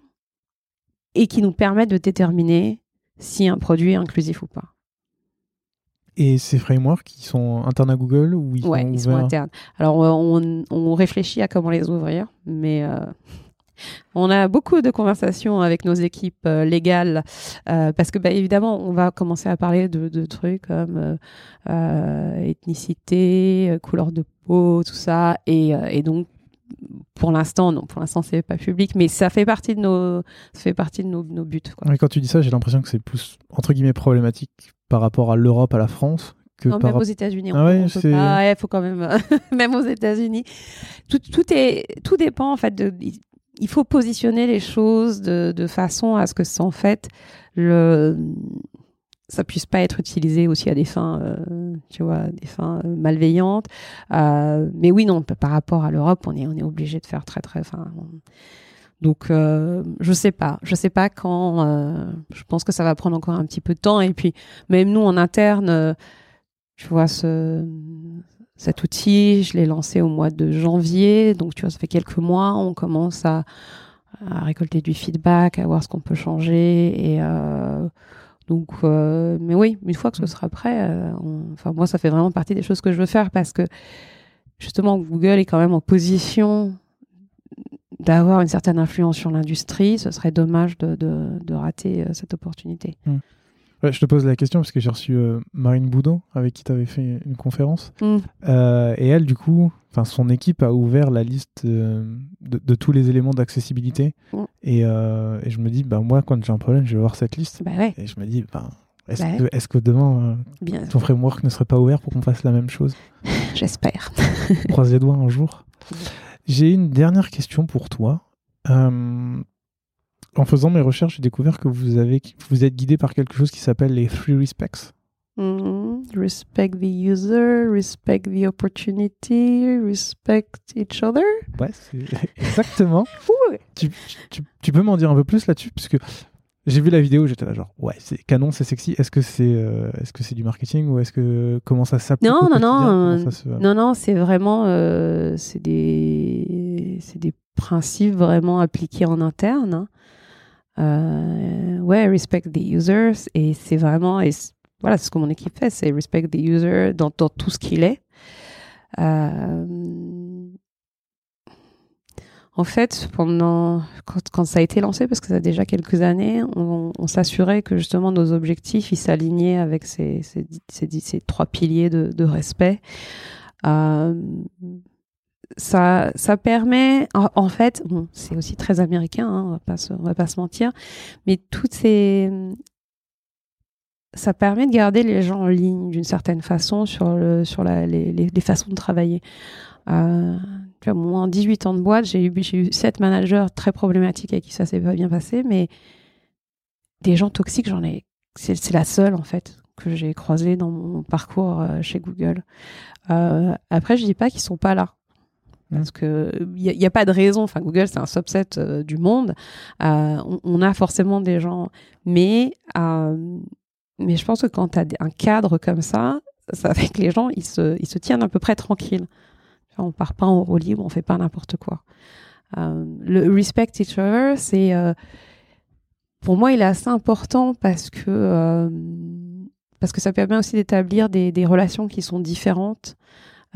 et qui nous permettent de déterminer si un produit est inclusif ou pas? Et ces frameworks, ils sont internes à Google ou ils ouais, sont ils sont ouverts? internes. Alors, on, on réfléchit à comment les ouvrir, mais euh, on a beaucoup de conversations avec nos équipes euh, légales euh, parce que, bah, évidemment, on va commencer à parler de, de trucs comme euh, ethnicité, couleur de peau, tout ça, et, et donc pour l'instant, non, pour l'instant, c'est pas public, mais ça fait partie de nos, ça fait partie de nos, nos buts. Quoi. Ouais, quand tu dis ça, j'ai l'impression que c'est plus entre guillemets problématique par rapport à l'Europe, à la France, que Non, même aux États-Unis, on, Ah ouais, on peut pas. Ouais, faut quand même, même aux États-Unis, tout, tout est, tout dépend en fait de. Il faut positionner les choses de, de façon à ce que, en fait, le, ça puisse pas être utilisé aussi à des fins, euh, tu vois, des fins euh, malveillantes. Euh, mais oui, non, par rapport à l'Europe, on est, on est obligé de faire très, très. Enfin, on- donc, je sais pas, je sais pas quand. je pense que ça va prendre encore un petit peu de temps. Et puis, même nous en interne, tu vois, ce, cet outil, je l'ai lancé au mois de janvier. Donc, tu vois, ça fait quelques mois. On commence à, récolter du feedback, à voir ce qu'on peut changer. Et euh, donc, euh, mais oui, une fois que ce sera prêt, euh, enfin, moi, ça fait vraiment partie des choses que je veux faire parce que justement, Google est quand même en position d'avoir une certaine influence sur l'industrie. Ce serait dommage de, rater cette opportunité. Ouais, je te pose la question parce que j'ai reçu euh, Marine Boudon avec qui tu avais fait une conférence. Mm. Euh, et elle, du coup, son équipe a ouvert la liste euh, de, de tous les éléments d'accessibilité. Mm. Et, euh, et je me dis, bah, moi, quand j'ai un problème, je vais voir cette liste. Bah ouais, Et je me dis, bah, est-ce Bah que, est-ce que demain, bien, ton framework ne serait pas ouvert pour qu'on fasse la même chose? J'espère. Croise les doigts un jour. J'ai une dernière question pour toi. En faisant mes recherches, j'ai découvert que vous, avez, vous êtes guidé par quelque chose qui s'appelle les Three Respects. Mhm. Respect the user, respect the opportunity, respect each other. Ouais, exactement. Tu, tu- tu peux m'en dire un peu plus là-dessus? Parce que j'ai vu la vidéo, j'étais là genre, ouais, c'est canon, c'est sexy. Est-ce que c'est euh, est-ce que c'est du marketing ou est-ce que comment ça s'applique Non, non, non, euh, se- Non, non, c'est vraiment euh, c'est des c'est des principes vraiment appliqués en interne. hein. Euh, ouais, respect the users et c'est vraiment et voilà, c'est ce que mon équipe fait, c'est respect the user dans, tout ce qu'il est. Euh, en fait, pendant quand, ça a été lancé, parce que ça a déjà quelques années, on, s'assurait que justement nos objectifs ils s'alignaient avec ces, ces, ces, trois piliers de, de respect. Euh, ça, ça permet, en, fait, bon, c'est aussi très américain, hein, on va pas se, on va pas se mentir, mais toutes ces, ça permet de garder les gens en ligne d'une certaine façon sur le, sur la, les, les, façons de travailler. Euh, vois, moi, en 18 ans de boîte, j'ai eu, eu sept managers très problématiques avec qui ça s'est pas bien passé, mais des gens toxiques, j'en ai. C'est, c'est la seule, en fait, que j'ai croisée dans mon parcours euh, chez Google. Euh, après, je dis pas qu'ils sont pas là. Parce que il n'y a, pas de raison. Enfin, Google, c'est un subset euh, du monde. Euh, on, a forcément des gens, mais euh, mais je pense que quand tu as un cadre comme ça, ça fait que les gens ils se ils se tiennent à peu près tranquilles. On part pas en roue libre, on fait pas n'importe quoi. Le respect each other, c'est pour moi il est assez important parce que parce que ça permet aussi d'établir des relations qui sont différentes.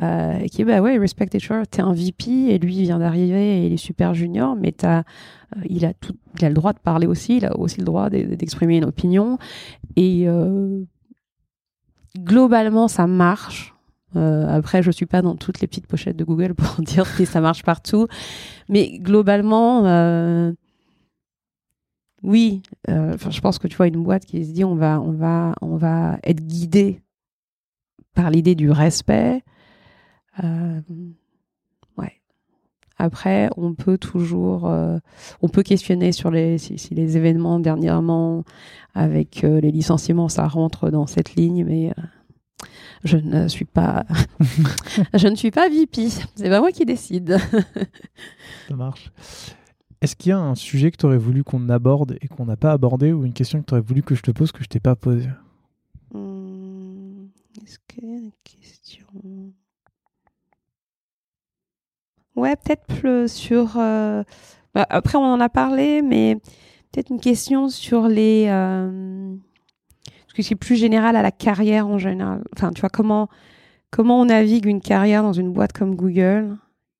Euh, qui est bah ouais respect each other t'es un VP et lui vient d'arriver et il est super junior mais t'as euh, il a tout il a le droit de parler aussi. Il a aussi le droit d'exprimer une opinion. Et euh, globalement ça marche. Euh, après je suis pas dans toutes les petites pochettes de Google pour dire que ça marche partout. Mais globalement euh, oui enfin je pense que tu vois une boîte qui se dit on va on va on va être guidé par l'idée du respect euh, ouais. Après, on peut toujours, euh, on peut questionner sur les si, si les événements dernièrement avec euh, les licenciements, ça rentre dans cette ligne, mais je ne suis pas, je ne suis pas VP. C'est pas moi qui décide. Ça marche. Est-ce qu'il y a un sujet que tu aurais voulu qu'on aborde et qu'on n'a pas abordé, ou une question que tu aurais voulu que je te pose que je t'ai pas posée? Hum, Est-ce qu'il y a une question Ouais, peut-être sur. Euh, bah, après, on en a parlé, mais peut-être une question sur les. Euh, que c'est plus général à la carrière en général. Enfin, tu vois, comment, comment on navigue une carrière dans une boîte comme Google?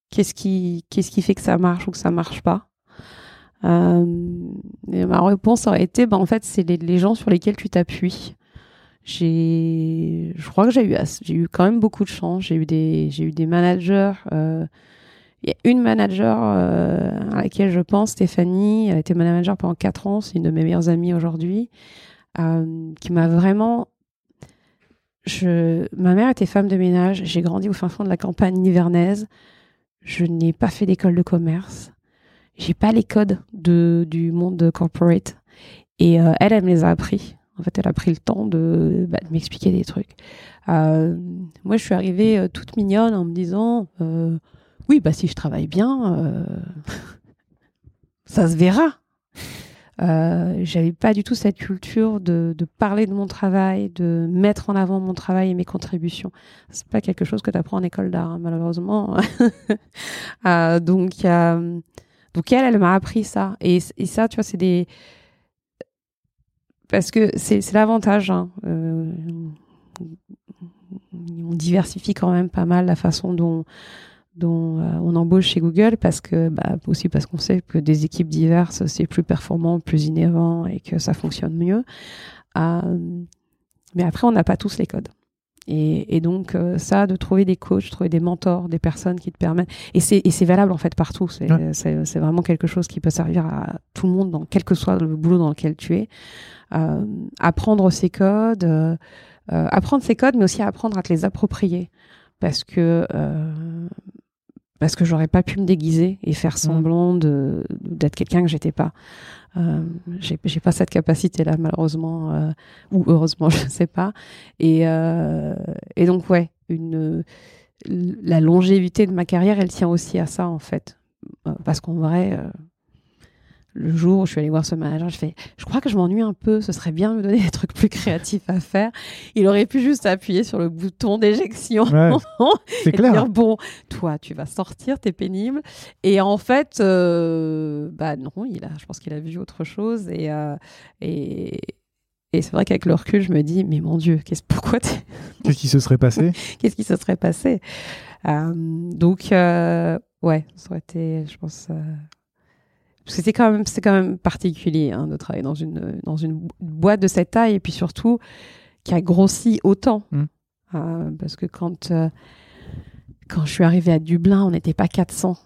Qu'est-ce qui, qu'est-ce qui fait que ça marche ou que ça marche pas? Euh, Ma réponse aurait été, bah, en fait, c'est les, les gens sur lesquels tu t'appuies. J'ai, je crois que j'ai eu, j'ai eu quand même beaucoup de chance. J'ai eu des, j'ai eu des managers. Euh, il y a une manager euh, à laquelle je pense, Stéphanie. Elle a été manager pendant quatre ans. C'est une de mes meilleures amies aujourd'hui, euh, qui m'a vraiment. Je, ma mère était femme de ménage. J'ai grandi au fin fond de la campagne nivernaise. Je n'ai pas fait d'école de commerce. J'ai pas les codes de, du monde corporate. Et euh, elle, elle me les a appris. En fait, elle a pris le temps de, bah, m'expliquer des trucs. Moi, je suis arrivée toute mignonne en me disant Oui, bah, si je travaille bien, euh, ça se verra. Euh, J'avais pas du tout cette culture de, parler de mon travail, de mettre en avant mon travail et mes contributions. C'est pas quelque chose que tu apprends en école d'art, hein, malheureusement. euh, donc, donc, elle, elle m'a appris ça. Et, et ça, tu vois, c'est des parce que c'est l'avantage. Hein. Euh, on diversifie quand même pas mal la façon dont, dont euh, on embauche chez Google parce que bah, aussi parce qu'on sait que des équipes diverses c'est plus performant, plus innovant et que ça fonctionne mieux. Euh, mais après, on n'a pas tous les codes. Et, et donc euh, ça, de trouver des coachs, trouver des mentors, des personnes qui te permettent, et c'est valable en fait partout. C'est ouais. vraiment quelque chose qui peut servir à tout le monde, dans quel que soit le boulot dans lequel tu es. Euh, apprendre ces codes, euh, apprendre ces codes, mais aussi apprendre à te les approprier, parce que parce que j'aurais pas pu me déguiser et faire semblant de d'être quelqu'un que j'étais pas. Euh, j'ai pas cette capacité là malheureusement euh, ou heureusement je sais pas. Et euh, et donc ouais une la longévité de ma carrière elle tient aussi à ça en fait. Parce qu'en vrai le jour où je suis allée voir ce manager, je fais, je crois que je m'ennuie un peu, ce serait bien de me donner des trucs plus créatifs à faire. Il aurait pu juste appuyer sur le bouton d'éjection ouais, et clair. dire, bon, toi, tu vas sortir, t'es pénible. Et en fait, euh, bah non, il a, je pense qu'il a vu autre chose et, euh, et, et c'est vrai qu'avec le recul, je me dis, mais mon Dieu, qu'est-ce, pourquoi Qu'est-ce qui se serait passé? Qu'est-ce qui se serait passé? Euh, Donc, euh, ouais, ça aurait été, je pense, euh, c'était quand même c'est quand même particulier hein, de travailler dans une dans une boîte de cette taille et puis surtout qui a grossi autant mm. euh, parce que quand euh, quand je suis arrivée à Dublin on n'était pas 400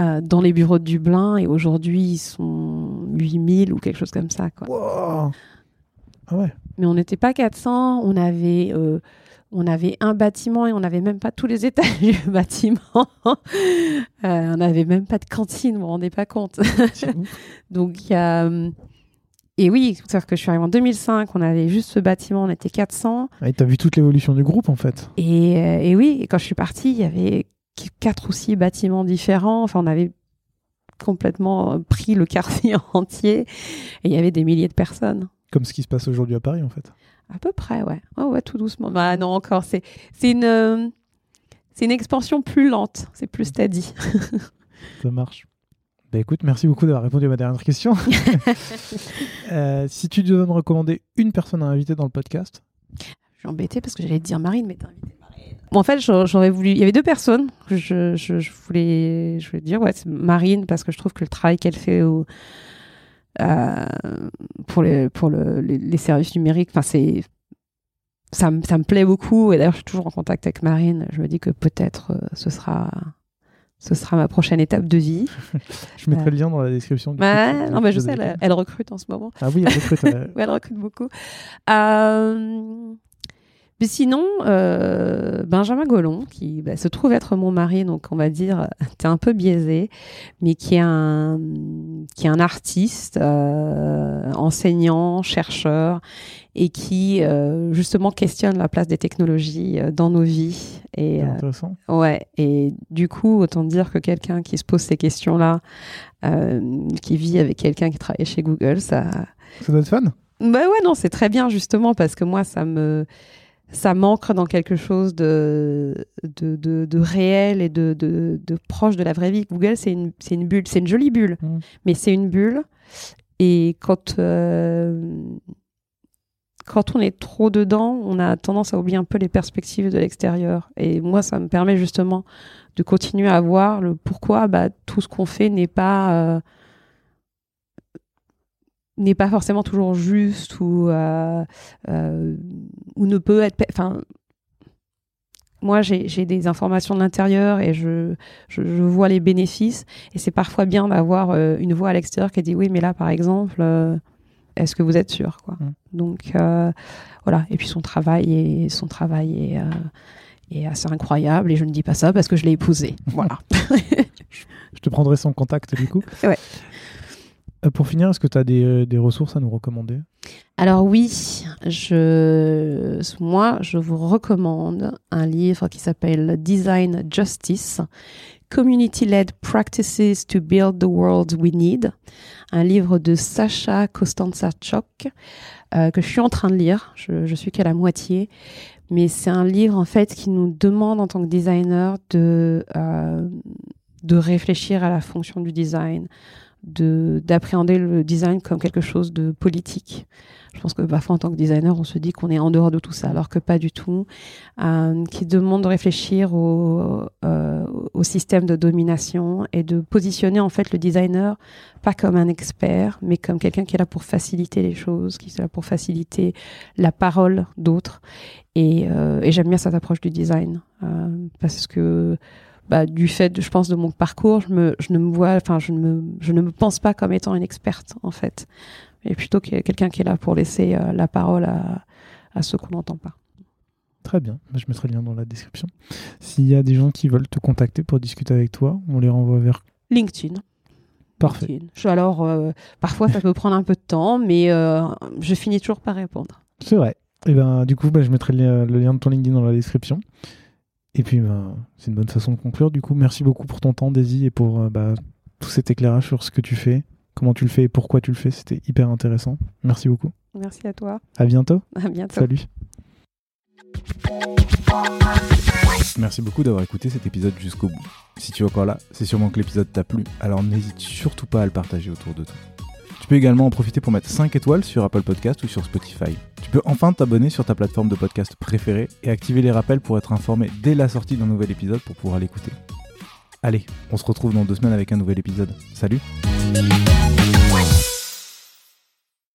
euh, dans les bureaux de Dublin et aujourd'hui ils sont 8000 ou quelque chose comme ça quoi. Wow. Ah ouais. mais on n'était pas 400 on avait euh, on avait un bâtiment et on n'avait même pas tous les étages du bâtiment. euh, on n'avait même pas de cantine, vous vous rendez pas compte. Donc il a et oui, c'est-à-dire que je suis arrivée en 2005, on avait juste ce bâtiment, on était 400. Et tu as vu toute l'évolution du groupe en fait. Et, euh, et oui, et quand je suis partie, il y avait quatre ou six bâtiments différents. Enfin, on avait complètement pris le quartier entier et il y avait des milliers de personnes. Comme ce qui se passe aujourd'hui à Paris en fait. À peu près, ouais. Oh, ouais, tout doucement. Bah non, encore, c'est une euh, une expansion plus lente, c'est plus steady. Ça marche. Bah écoute, merci beaucoup d'avoir répondu à ma dernière question. euh, si tu devais me recommander une personne à inviter dans le podcast Je suis embêtée parce que j'allais te dire Marine, mais t'as invité Marine. Bon, en fait, j'aurais voulu. Il y avait deux personnes je, je, je voulais, je voulais dire. Ouais, c'est Marine parce que je trouve que le travail qu'elle fait au, pour les, pour le, les, les services numériques, enfin, c'est. Ça, me- ça me plaît beaucoup et d'ailleurs je suis toujours en contact avec Marine. Je me dis que peut-être euh, ce sera ce sera ma prochaine étape de vie. Je mettrai Euh. le lien dans la description. du podcast, non, mais je sais, elle, recrute en ce moment. Ah oui, elle recrute. euh, Ouais, elle recrute beaucoup. Sinon, euh, Benjamin Gollon, qui bah, se trouve être mon mari, donc on va dire, t'es un peu biaisé, mais qui est un, qui est un artiste, euh, enseignant, chercheur, et qui euh, justement questionne la place des technologies dans nos vies. Et, intéressant. Ouais, et du coup, autant dire que quelqu'un qui se pose ces questions-là, qui vit avec quelqu'un qui travaille chez Google, ça. Ça doit être fun Bah ouais, non, c'est très bien justement parce que moi, ça me. Ça m'ancre dans quelque chose de, de, de, de réel et de, de, de proche de la vraie vie. Google, c'est une, c'est une bulle, c'est une jolie bulle, Mm. mais c'est une bulle. Et quand, euh, quand on est trop dedans, on a tendance à oublier un peu les perspectives de l'extérieur. Et moi, ça me permet justement de continuer à voir le pourquoi bah, tout ce qu'on fait n'est pas n'est pas forcément toujours juste ou ou ne peut être enfin moi, j'ai des informations de l'intérieur et je, je, vois les bénéfices. Et c'est parfois bien d'avoir euh, une voix à l'extérieur qui dit oui, mais là, par exemple, euh, est-ce que vous êtes sûr quoi? Mmh. Donc euh, voilà. Et puis son travail et son travail est, est, assez incroyable. Et je ne dis pas ça parce que je l'ai épousé. voilà. je te prendrai son contact du coup. ouais. Euh, pour finir, est-ce que tu as euh, des, ressources à nous recommander? Alors oui, je, moi, je vous recommande un livre qui s'appelle Design Justice, Community-led Practices to Build the World We Need, un livre de Sacha Kostanzachok euh, que je suis en train de lire, je, je suis qu'à la moitié, mais c'est un livre en fait qui nous demande en tant que designer de, de réfléchir à la fonction du design, d'appréhender le design comme quelque chose de politique. Je pense que parfois en tant que designer, on se dit qu'on est en dehors de tout ça, alors que pas du tout. Euh, qui demande de réfléchir au, euh, système de domination et de positionner en fait le designer pas comme un expert, mais comme quelqu'un qui est là pour faciliter les choses, qui est là pour faciliter la parole d'autres. Et, euh, et j'aime bien cette approche du design euh, parce que bah, du fait, je pense, de mon parcours, je, me, je ne me vois, enfin, je ne me, je ne me pense pas comme étant une experte, en fait. Et plutôt quelqu'un qui est là pour laisser euh, la parole à, à ceux qu'on n'entend pas. Très bien, bah, je mettrai le lien dans la description. S'il y a des gens qui veulent te contacter pour discuter avec toi, on les renvoie vers LinkedIn. Parfait. Alors, euh, parfois, ça peut prendre un peu de temps, mais euh, je finis toujours par répondre. C'est vrai. Et eh ben, du coup, bah, je mettrai le lien de ton LinkedIn dans la description. Et puis, bah, c'est une bonne façon de conclure. Du coup, merci beaucoup pour ton temps, Daisy, et pour euh, bah, tout cet éclairage sur ce que tu fais, comment tu le fais et pourquoi tu le fais. C'était hyper intéressant. Merci beaucoup. Merci à toi. À bientôt. À bientôt. Salut. Merci beaucoup d'avoir écouté cet épisode jusqu'au bout. Si tu es encore là, c'est sûrement que l'épisode t'a plu, alors n'hésite surtout pas à le partager autour de toi. Tu peux également en profiter pour mettre 5 étoiles sur Apple Podcast ou sur Spotify. Tu peux enfin t'abonner sur ta plateforme de podcast préférée et activer les rappels pour être informé dès la sortie d'un nouvel épisode pour pouvoir l'écouter. Allez, on se retrouve dans deux semaines avec un nouvel épisode. Salut